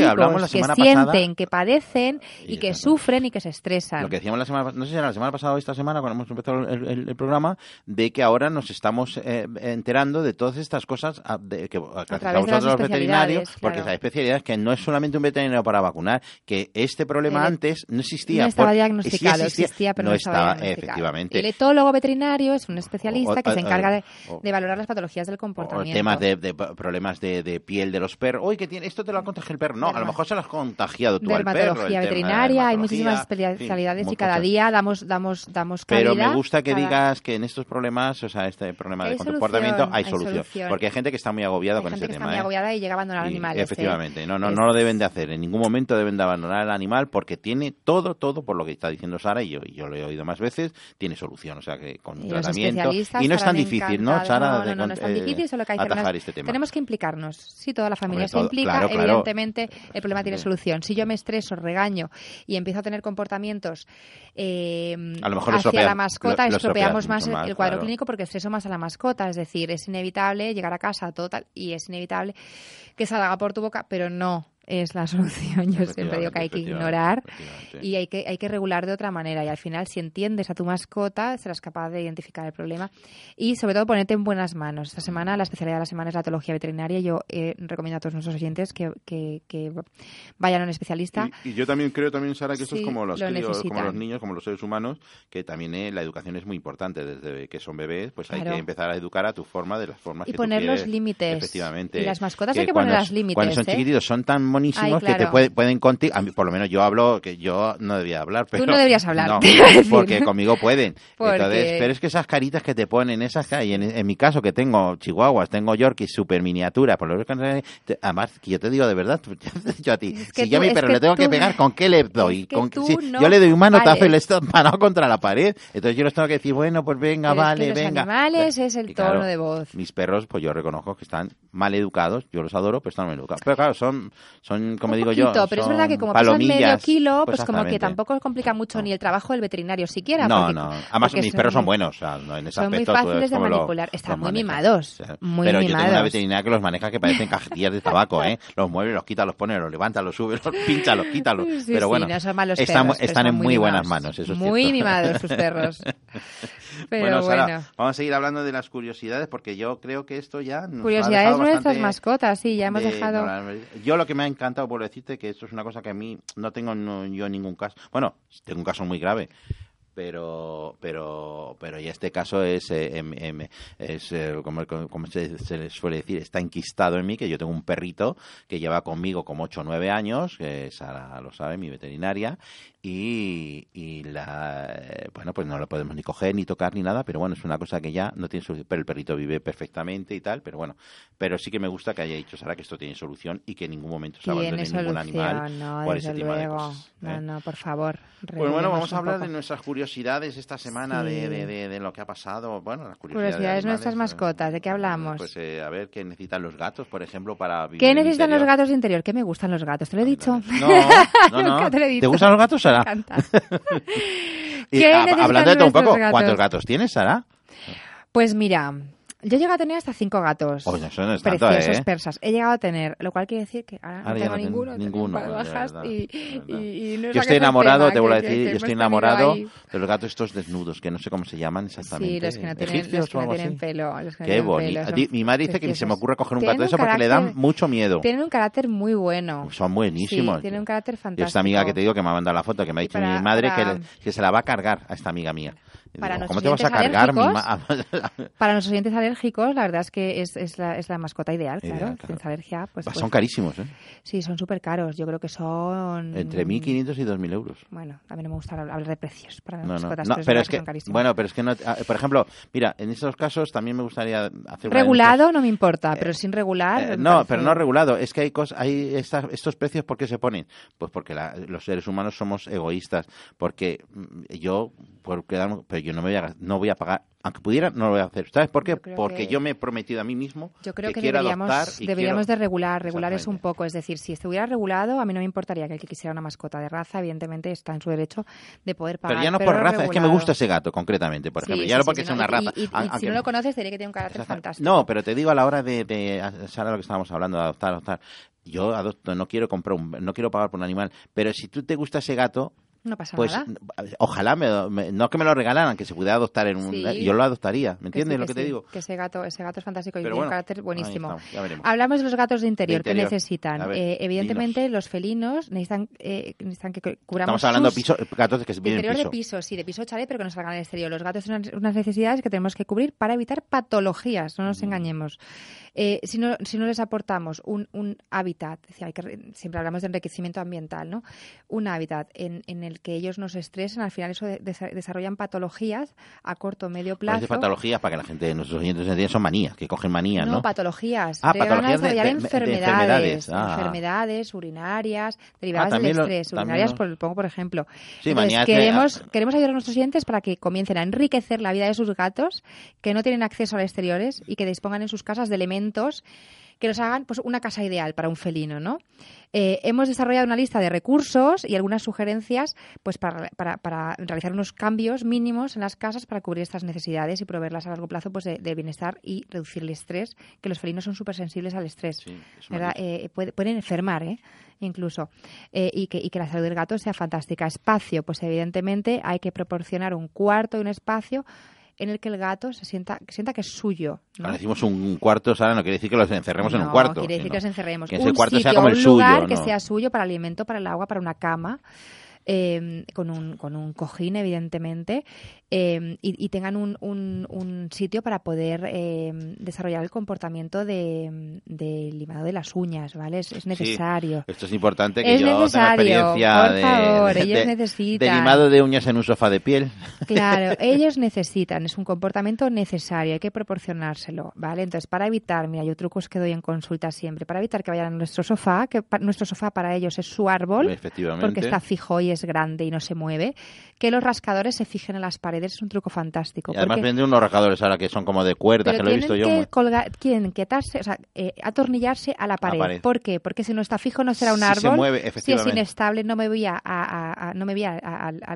[SPEAKER 3] que, sienten, que padecen y, que sufren y que se estresan.
[SPEAKER 2] Lo que decíamos la semana, no sé si era la semana pasada o esta semana, cuando hemos empezado el, programa, de que ahora nos estamos eh, enterando de todo todas estas cosas a, de, que a, través de los veterinarios, porque hay especialidades que no es solamente un veterinario para vacunar, que este problema antes no existía.
[SPEAKER 3] No estaba diagnosticado, existía, pero
[SPEAKER 2] no,
[SPEAKER 3] estaba,
[SPEAKER 2] efectivamente.
[SPEAKER 3] El etólogo veterinario es un especialista que se encarga de, de, valorar las patologías del comportamiento.
[SPEAKER 2] O temas de, problemas de, piel de los perros. Uy, que tiene, esto te lo ha contagiado el perro. No, a lo mejor se lo has contagiado tú al perro.
[SPEAKER 3] Dermatología veterinaria, hay muchísimas especialidades y cada día damos, damos, damos
[SPEAKER 2] Pero me gusta que digas que en estos problemas, o sea, este problema de comportamiento, hay solución. Porque hay gente que está muy agobiada con ese tema. Está
[SPEAKER 3] muy
[SPEAKER 2] ¿eh?
[SPEAKER 3] agobiada y llega a abandonar al animal.
[SPEAKER 2] Efectivamente, no, no, no lo deben de hacer. En ningún momento deben de abandonar al animal porque tiene todo, todo, por lo que está diciendo Sara y yo, y yo lo he oído más veces, tiene solución. O sea, que con y tratamiento. Y no es tan difícil, ¿no, Sara?
[SPEAKER 3] No, no, no, es tan difícil, solo que hay que
[SPEAKER 2] este tema.
[SPEAKER 3] Tenemos que implicarnos. Si toda la familia se implica, evidentemente el problema tiene solución. Si yo me estreso, regaño y empiezo a tener comportamientos eh,
[SPEAKER 2] a lo mejor
[SPEAKER 3] hacia la mascota, estropeamos más el cuadro clínico porque estreso más a la mascota. Es decir, es inevitable llegar a casa total y es inevitable que salga por tu boca, pero no es la solución. Yo siempre digo que hay que ignorar y hay que, hay que regular de otra manera. Y al final, si entiendes a tu mascota, serás capaz de identificar el problema y, sobre todo, ponerte en buenas manos. Esta semana, la especialidad de la semana es la etología veterinaria. Yo eh, recomiendo a todos nuestros oyentes que, que, que vayan a un especialista.
[SPEAKER 2] Y, y yo también creo también, Sara, que esto
[SPEAKER 3] Sí,
[SPEAKER 2] es como los,
[SPEAKER 3] lo
[SPEAKER 2] críos, como los niños, como los seres humanos, que también eh, la educación es muy importante. Desde que son bebés, pues hay que empezar a educar a tu forma, de las formas
[SPEAKER 3] Y
[SPEAKER 2] que
[SPEAKER 3] poner
[SPEAKER 2] tú
[SPEAKER 3] los límites.
[SPEAKER 2] Efectivamente.
[SPEAKER 3] Y las mascotas
[SPEAKER 2] Que
[SPEAKER 3] hay que poner los límites,
[SPEAKER 2] Cuando son
[SPEAKER 3] ¿eh?
[SPEAKER 2] chiquititos son tan monísimos
[SPEAKER 3] Ay,
[SPEAKER 2] que te puede- pueden contigo. A mí, por lo menos yo hablo, que yo no debía hablar, pero...
[SPEAKER 3] no deberías hablar,
[SPEAKER 2] No, porque conmigo pueden.
[SPEAKER 3] Porque-
[SPEAKER 2] Entonces, pero es que esas caritas que te ponen, esas y en, en mi caso que tengo chihuahuas, tengo yorkies super miniatura, por lo que te- además que yo te digo de verdad, tú- dicho a ti,
[SPEAKER 3] Es que
[SPEAKER 2] si yo a
[SPEAKER 3] tú-
[SPEAKER 2] mi perro le tengo que
[SPEAKER 3] tú-
[SPEAKER 2] pegar, ¿con qué le doy?
[SPEAKER 3] es que
[SPEAKER 2] ¿Con-
[SPEAKER 3] tú
[SPEAKER 2] si
[SPEAKER 3] no
[SPEAKER 2] yo le doy un manotazo y
[SPEAKER 3] vales.
[SPEAKER 2] le estoy parado contra la pared, entonces yo les tengo que decir, bueno, pues venga,
[SPEAKER 3] Pero es que
[SPEAKER 2] vale,
[SPEAKER 3] los
[SPEAKER 2] venga.
[SPEAKER 3] animales es el
[SPEAKER 2] Y claro,
[SPEAKER 3] tono de voz.
[SPEAKER 2] Mis perros, pues yo reconozco que están mal educados, yo los adoro, pero están mal educados. Pero claro, son, son como
[SPEAKER 3] Un
[SPEAKER 2] digo yo,
[SPEAKER 3] poquito, pero es verdad que como pesan medio kilo, pues como que tampoco complica mucho ni el trabajo del veterinario siquiera.
[SPEAKER 2] No,
[SPEAKER 3] porque-
[SPEAKER 2] no. Además, mis perros son
[SPEAKER 3] muy-
[SPEAKER 2] buenos. O sea, no, en ese
[SPEAKER 3] son muy
[SPEAKER 2] aspecto, tú
[SPEAKER 3] fáciles de
[SPEAKER 2] cómo lo-
[SPEAKER 3] manipular. Están muy
[SPEAKER 2] manejas.
[SPEAKER 3] mimados, muy
[SPEAKER 2] Pero yo tengo una
[SPEAKER 3] mimados.
[SPEAKER 2] veterinaria que los maneja que parecen cajetillas de tabaco, ¿eh? Los mueve, los quita, los pone, los levanta, los sube, los pincha, los quita. Los...
[SPEAKER 3] Sí,
[SPEAKER 2] pero
[SPEAKER 3] sí,
[SPEAKER 2] bueno,
[SPEAKER 3] no son malos
[SPEAKER 2] están,
[SPEAKER 3] perros,
[SPEAKER 2] están en
[SPEAKER 3] muy
[SPEAKER 2] muy buenas
[SPEAKER 3] mimados.
[SPEAKER 2] manos, eso es
[SPEAKER 3] Muy
[SPEAKER 2] cierto.
[SPEAKER 3] mimados tus perros. Pero
[SPEAKER 2] bueno,
[SPEAKER 3] bueno.
[SPEAKER 2] Sara, vamos a seguir hablando de las curiosidades porque yo creo que esto ya nos
[SPEAKER 3] Curiosidades nuestras mascotas, sí, ya hemos
[SPEAKER 2] de-
[SPEAKER 3] dejado.
[SPEAKER 2] yo lo que me ha encantado por decirte que esto es una cosa que a mí no tengo no- yo ningún caso. Bueno, tengo un caso muy grave. Pero, pero, pero ya este caso es, eh, em- em- es eh, como, como se, se le suele decir, está enquistado en mí, que yo tengo un perrito que lleva conmigo como 8 o 9 años, que Sara lo sabe, mi veterinaria, y, y la, eh, bueno, pues no lo podemos ni coger, ni tocar, ni nada, pero bueno, es una cosa que ya no tiene solución, pero el perrito vive perfectamente y tal, pero bueno, pero sí que me gusta que haya dicho Sara que esto tiene solución y que en ningún momento se abandone
[SPEAKER 3] Tiene
[SPEAKER 2] ningún
[SPEAKER 3] solución,
[SPEAKER 2] animal
[SPEAKER 3] no,
[SPEAKER 2] por ese tipo de
[SPEAKER 3] luego.
[SPEAKER 2] cosas.
[SPEAKER 3] No,
[SPEAKER 2] ¿eh?
[SPEAKER 3] no, por favor.
[SPEAKER 2] Pues bueno, vamos a hablar
[SPEAKER 3] poco.
[SPEAKER 2] de nuestras curiosidades esta semana de,
[SPEAKER 3] Sí.
[SPEAKER 2] de, de- de lo que ha pasado. Bueno, las curiosidades,
[SPEAKER 3] Curiosidades
[SPEAKER 2] de
[SPEAKER 3] nuestras
[SPEAKER 2] animales,
[SPEAKER 3] mascotas, ¿de qué hablamos?
[SPEAKER 2] Pues eh, a ver qué necesitan los gatos, por ejemplo, para vivir
[SPEAKER 3] ¿Qué necesitan los gatos de interior? ¿Qué me gustan los gatos? ¿Te lo he dicho?
[SPEAKER 2] No, no, no.
[SPEAKER 3] Te lo he
[SPEAKER 2] ¿Te
[SPEAKER 3] dicho.
[SPEAKER 2] gustan los gatos, Sara?
[SPEAKER 3] Me encanta.
[SPEAKER 2] Y,
[SPEAKER 3] ¿Qué
[SPEAKER 2] a-
[SPEAKER 3] necesitan
[SPEAKER 2] hablando de todo un poco,
[SPEAKER 3] gatos?
[SPEAKER 2] ¿cuántos gatos tienes, Sara?
[SPEAKER 3] Pues mira, yo llego a tener hasta cinco gatos.
[SPEAKER 2] Oye, eso no es tanto,
[SPEAKER 3] preciosos
[SPEAKER 2] ¿eh?
[SPEAKER 3] persas. He llegado a tener, lo cual quiere decir que ahora,
[SPEAKER 2] Ahora
[SPEAKER 3] no tengo
[SPEAKER 2] no ten-
[SPEAKER 3] ninguno.
[SPEAKER 2] ninguno,
[SPEAKER 3] bajas
[SPEAKER 2] verdad,
[SPEAKER 3] y,
[SPEAKER 2] de verdad.
[SPEAKER 3] y- y no
[SPEAKER 2] Yo estoy enamorado,
[SPEAKER 3] tema,
[SPEAKER 2] te voy a decir, yo estoy enamorado
[SPEAKER 3] ahí.
[SPEAKER 2] de los gatos estos desnudos, que no sé cómo se llaman exactamente.
[SPEAKER 3] Sí, los que no tienen,
[SPEAKER 2] ¿Egipcios
[SPEAKER 3] los que tienen pelo. Los que
[SPEAKER 2] Qué bonito.
[SPEAKER 3] pelo,
[SPEAKER 2] Mi madre dice que ni se me
[SPEAKER 3] preciosos.
[SPEAKER 2] ocurre coger un
[SPEAKER 3] Tienen
[SPEAKER 2] gato de eso porque le dan mucho miedo.
[SPEAKER 3] Tienen un carácter muy bueno.
[SPEAKER 2] Son buenísimos.
[SPEAKER 3] Sí, tienen un carácter
[SPEAKER 2] Y
[SPEAKER 3] fantástico.
[SPEAKER 2] esta amiga que te digo que me ha mandado la foto, que me ha dicho mi madre que se la va a cargar a esta amiga mía.
[SPEAKER 3] Para
[SPEAKER 2] digo, ¿Cómo te vas a cargar mi
[SPEAKER 3] Para nuestros oyentes alérgicos, la verdad es que es, es, la, es la mascota ideal,
[SPEAKER 2] Ideal,
[SPEAKER 3] claro.
[SPEAKER 2] claro.
[SPEAKER 3] Tienes alergia, pues,
[SPEAKER 2] Son
[SPEAKER 3] pues-
[SPEAKER 2] carísimos, ¿eh?
[SPEAKER 3] Sí, son súper caros. Yo creo que son...
[SPEAKER 2] Entre 1.500 y 2.000 euros.
[SPEAKER 3] Bueno, a mí no me gusta hablar de precios para las
[SPEAKER 2] No,
[SPEAKER 3] mascotas,
[SPEAKER 2] no,
[SPEAKER 3] pero,
[SPEAKER 2] pero
[SPEAKER 3] es
[SPEAKER 2] que,
[SPEAKER 3] son carísimos.
[SPEAKER 2] bueno, pero es que no, ah, por ejemplo, mira, en estos casos también me gustaría hacer
[SPEAKER 3] Regulado no me importa, pero sin regular...
[SPEAKER 2] Eh, no,
[SPEAKER 3] parece-
[SPEAKER 2] pero no regulado. Es que hay cosas, hay estas- estos precios, ¿por qué se ponen? Pues porque la- los seres humanos somos egoístas. Porque mm, yo, por quedarme, pero yo no me voy a, no voy a pagar, aunque pudiera, no lo voy a hacer. ¿Sabes por qué?
[SPEAKER 3] Yo
[SPEAKER 2] Porque
[SPEAKER 3] que-
[SPEAKER 2] yo me he prometido a mí mismo
[SPEAKER 3] Yo creo que,
[SPEAKER 2] quiero
[SPEAKER 3] deberíamos,
[SPEAKER 2] adoptar y
[SPEAKER 3] deberíamos
[SPEAKER 2] quiero-
[SPEAKER 3] de regular. Regular es un poco, es decir, si estuviera regulado, a mí no me importaría que el que quisiera una mascota de raza, evidentemente está en su derecho de poder pagar.
[SPEAKER 2] Pero ya no por raza, es que me gusta ese gato, concretamente, por ejemplo.
[SPEAKER 3] sí,
[SPEAKER 2] ya no
[SPEAKER 3] sí,
[SPEAKER 2] porque
[SPEAKER 3] sí,
[SPEAKER 2] sea
[SPEAKER 3] no,
[SPEAKER 2] una raza.
[SPEAKER 3] Y, y
[SPEAKER 2] aunque-
[SPEAKER 3] si no lo conoces, diría que tiene un carácter fantástico.
[SPEAKER 2] No, pero te digo a la hora de, de lo que estábamos hablando de adoptar, adoptar. Yo adopto, no quiero comprar un, no quiero pagar por un animal, pero si tú te gusta ese gato,
[SPEAKER 3] No pasa
[SPEAKER 2] pues
[SPEAKER 3] nada.
[SPEAKER 2] ojalá me, me- no que me lo regalaran, que se pudiera adoptar en un,
[SPEAKER 3] Sí.
[SPEAKER 2] yo lo adoptaría, ¿me
[SPEAKER 3] Que
[SPEAKER 2] entiendes lo que te digo?
[SPEAKER 3] Que ese gato, ese gato es fantástico y tiene
[SPEAKER 2] bueno,
[SPEAKER 3] un carácter buenísimo.
[SPEAKER 2] estamos.
[SPEAKER 3] Hablamos de los gatos de interior.
[SPEAKER 2] De.
[SPEAKER 3] ¿Qué necesitan?
[SPEAKER 2] Ver,
[SPEAKER 3] Eh, evidentemente, los felinos necesitan, eh, necesitan que cubramos
[SPEAKER 2] Estamos hablando de
[SPEAKER 3] sus-
[SPEAKER 2] piso, gatos que
[SPEAKER 3] de
[SPEAKER 2] viven en
[SPEAKER 3] interior
[SPEAKER 2] piso.
[SPEAKER 3] de piso, sí, de piso chalet, pero que no salgan al exterior. Los gatos son unas, unas necesidades que tenemos que cubrir para evitar patologías, no nos engañemos. Eh, si, no, si no les aportamos un, un hábitat, es decir, hay que re- siempre hablamos de enriquecimiento ambiental, ¿no? Un hábitat en, en el que ellos no se estresen, al final eso de- desa- desarrollan patologías a corto medio
[SPEAKER 2] Parece
[SPEAKER 3] plazo.
[SPEAKER 2] patologías para que la gente, nuestros oyentes entiendan, son manías, que cogen manías, ¿no?
[SPEAKER 3] No, patologías.
[SPEAKER 2] Ah, patologías
[SPEAKER 3] a
[SPEAKER 2] de-
[SPEAKER 3] desarrollar
[SPEAKER 2] de- de
[SPEAKER 3] enfermedades.
[SPEAKER 2] enfermedades. Ah.
[SPEAKER 3] enfermedades urinarias, derivadas del
[SPEAKER 2] lo-
[SPEAKER 3] estrés. Urinarias,
[SPEAKER 2] lo-
[SPEAKER 3] por, pongo por ejemplo.
[SPEAKER 2] Sí,
[SPEAKER 3] Entonces,
[SPEAKER 2] manías de-
[SPEAKER 3] queremos, queremos ayudar a nuestros oyentes para que comiencen a enriquecer la vida de sus gatos, que no tienen acceso al exteriores y que dispongan en sus casas de elementos que nos hagan pues, una casa ideal para un felino, ¿no? Eh, hemos desarrollado una lista de recursos y algunas sugerencias pues para, para, para, realizar unos cambios mínimos en las casas para cubrir estas necesidades y proveerlas a largo plazo pues de, de bienestar y reducir el estrés, que los felinos son súper sensibles al estrés.
[SPEAKER 2] Sí, es
[SPEAKER 3] ¿verdad? Eh, puede- pueden enfermar, ¿eh? incluso. Eh, y, que, y que la salud del gato sea fantástica. Espacio, pues evidentemente hay que proporcionar un cuarto y un espacio en el que el gato se sienta, sienta que es suyo. ¿no?
[SPEAKER 2] Ahora decimos un cuarto, Sara, no quiere decir que los encerremos en un
[SPEAKER 3] No,
[SPEAKER 2] cuarto.
[SPEAKER 3] quiere decir que los encerremos.
[SPEAKER 2] Que
[SPEAKER 3] un
[SPEAKER 2] ese cuarto
[SPEAKER 3] sitio,
[SPEAKER 2] sea como el
[SPEAKER 3] un
[SPEAKER 2] suyo.
[SPEAKER 3] lugar que
[SPEAKER 2] ¿no?
[SPEAKER 3] sea suyo para alimento, para el agua, para una cama. Eh, con, un, con un cojín, evidentemente, eh, y, y tengan un, un, un sitio para poder eh, desarrollar el comportamiento de, de limado de las uñas, ¿vale? Es, es
[SPEAKER 2] Sí,
[SPEAKER 3] necesario.
[SPEAKER 2] esto es importante que
[SPEAKER 3] Es
[SPEAKER 2] yo
[SPEAKER 3] necesario,
[SPEAKER 2] tenga experiencia
[SPEAKER 3] por
[SPEAKER 2] de,
[SPEAKER 3] favor,
[SPEAKER 2] de-
[SPEAKER 3] ellos necesitan.
[SPEAKER 2] de limado de uñas en un sofá de piel.
[SPEAKER 3] Claro, ellos necesitan, es un comportamiento necesario, hay que proporcionárselo, ¿vale? Entonces, para evitar, mira, yo trucos que doy en consulta siempre, para evitar que vayan a nuestro sofá, que nuestro sofá para ellos es su árbol,
[SPEAKER 2] Efectivamente.
[SPEAKER 3] porque está fijo y es grande y no se mueve, que los rascadores se fijen en las paredes, es un truco fantástico.
[SPEAKER 2] Y además venden unos rascadores ahora que son como de cuerda, que lo he visto yo.
[SPEAKER 3] que colgar, tienen que atarse, o sea, eh, atornillarse a la pared.
[SPEAKER 2] pared.
[SPEAKER 3] ¿Por qué? Porque si no está fijo no será un
[SPEAKER 2] Si se
[SPEAKER 3] árbol.
[SPEAKER 2] mueve,
[SPEAKER 3] si es
[SPEAKER 2] efectivamente.
[SPEAKER 3] inestable, no me voy a, a- a- a- no me voy a,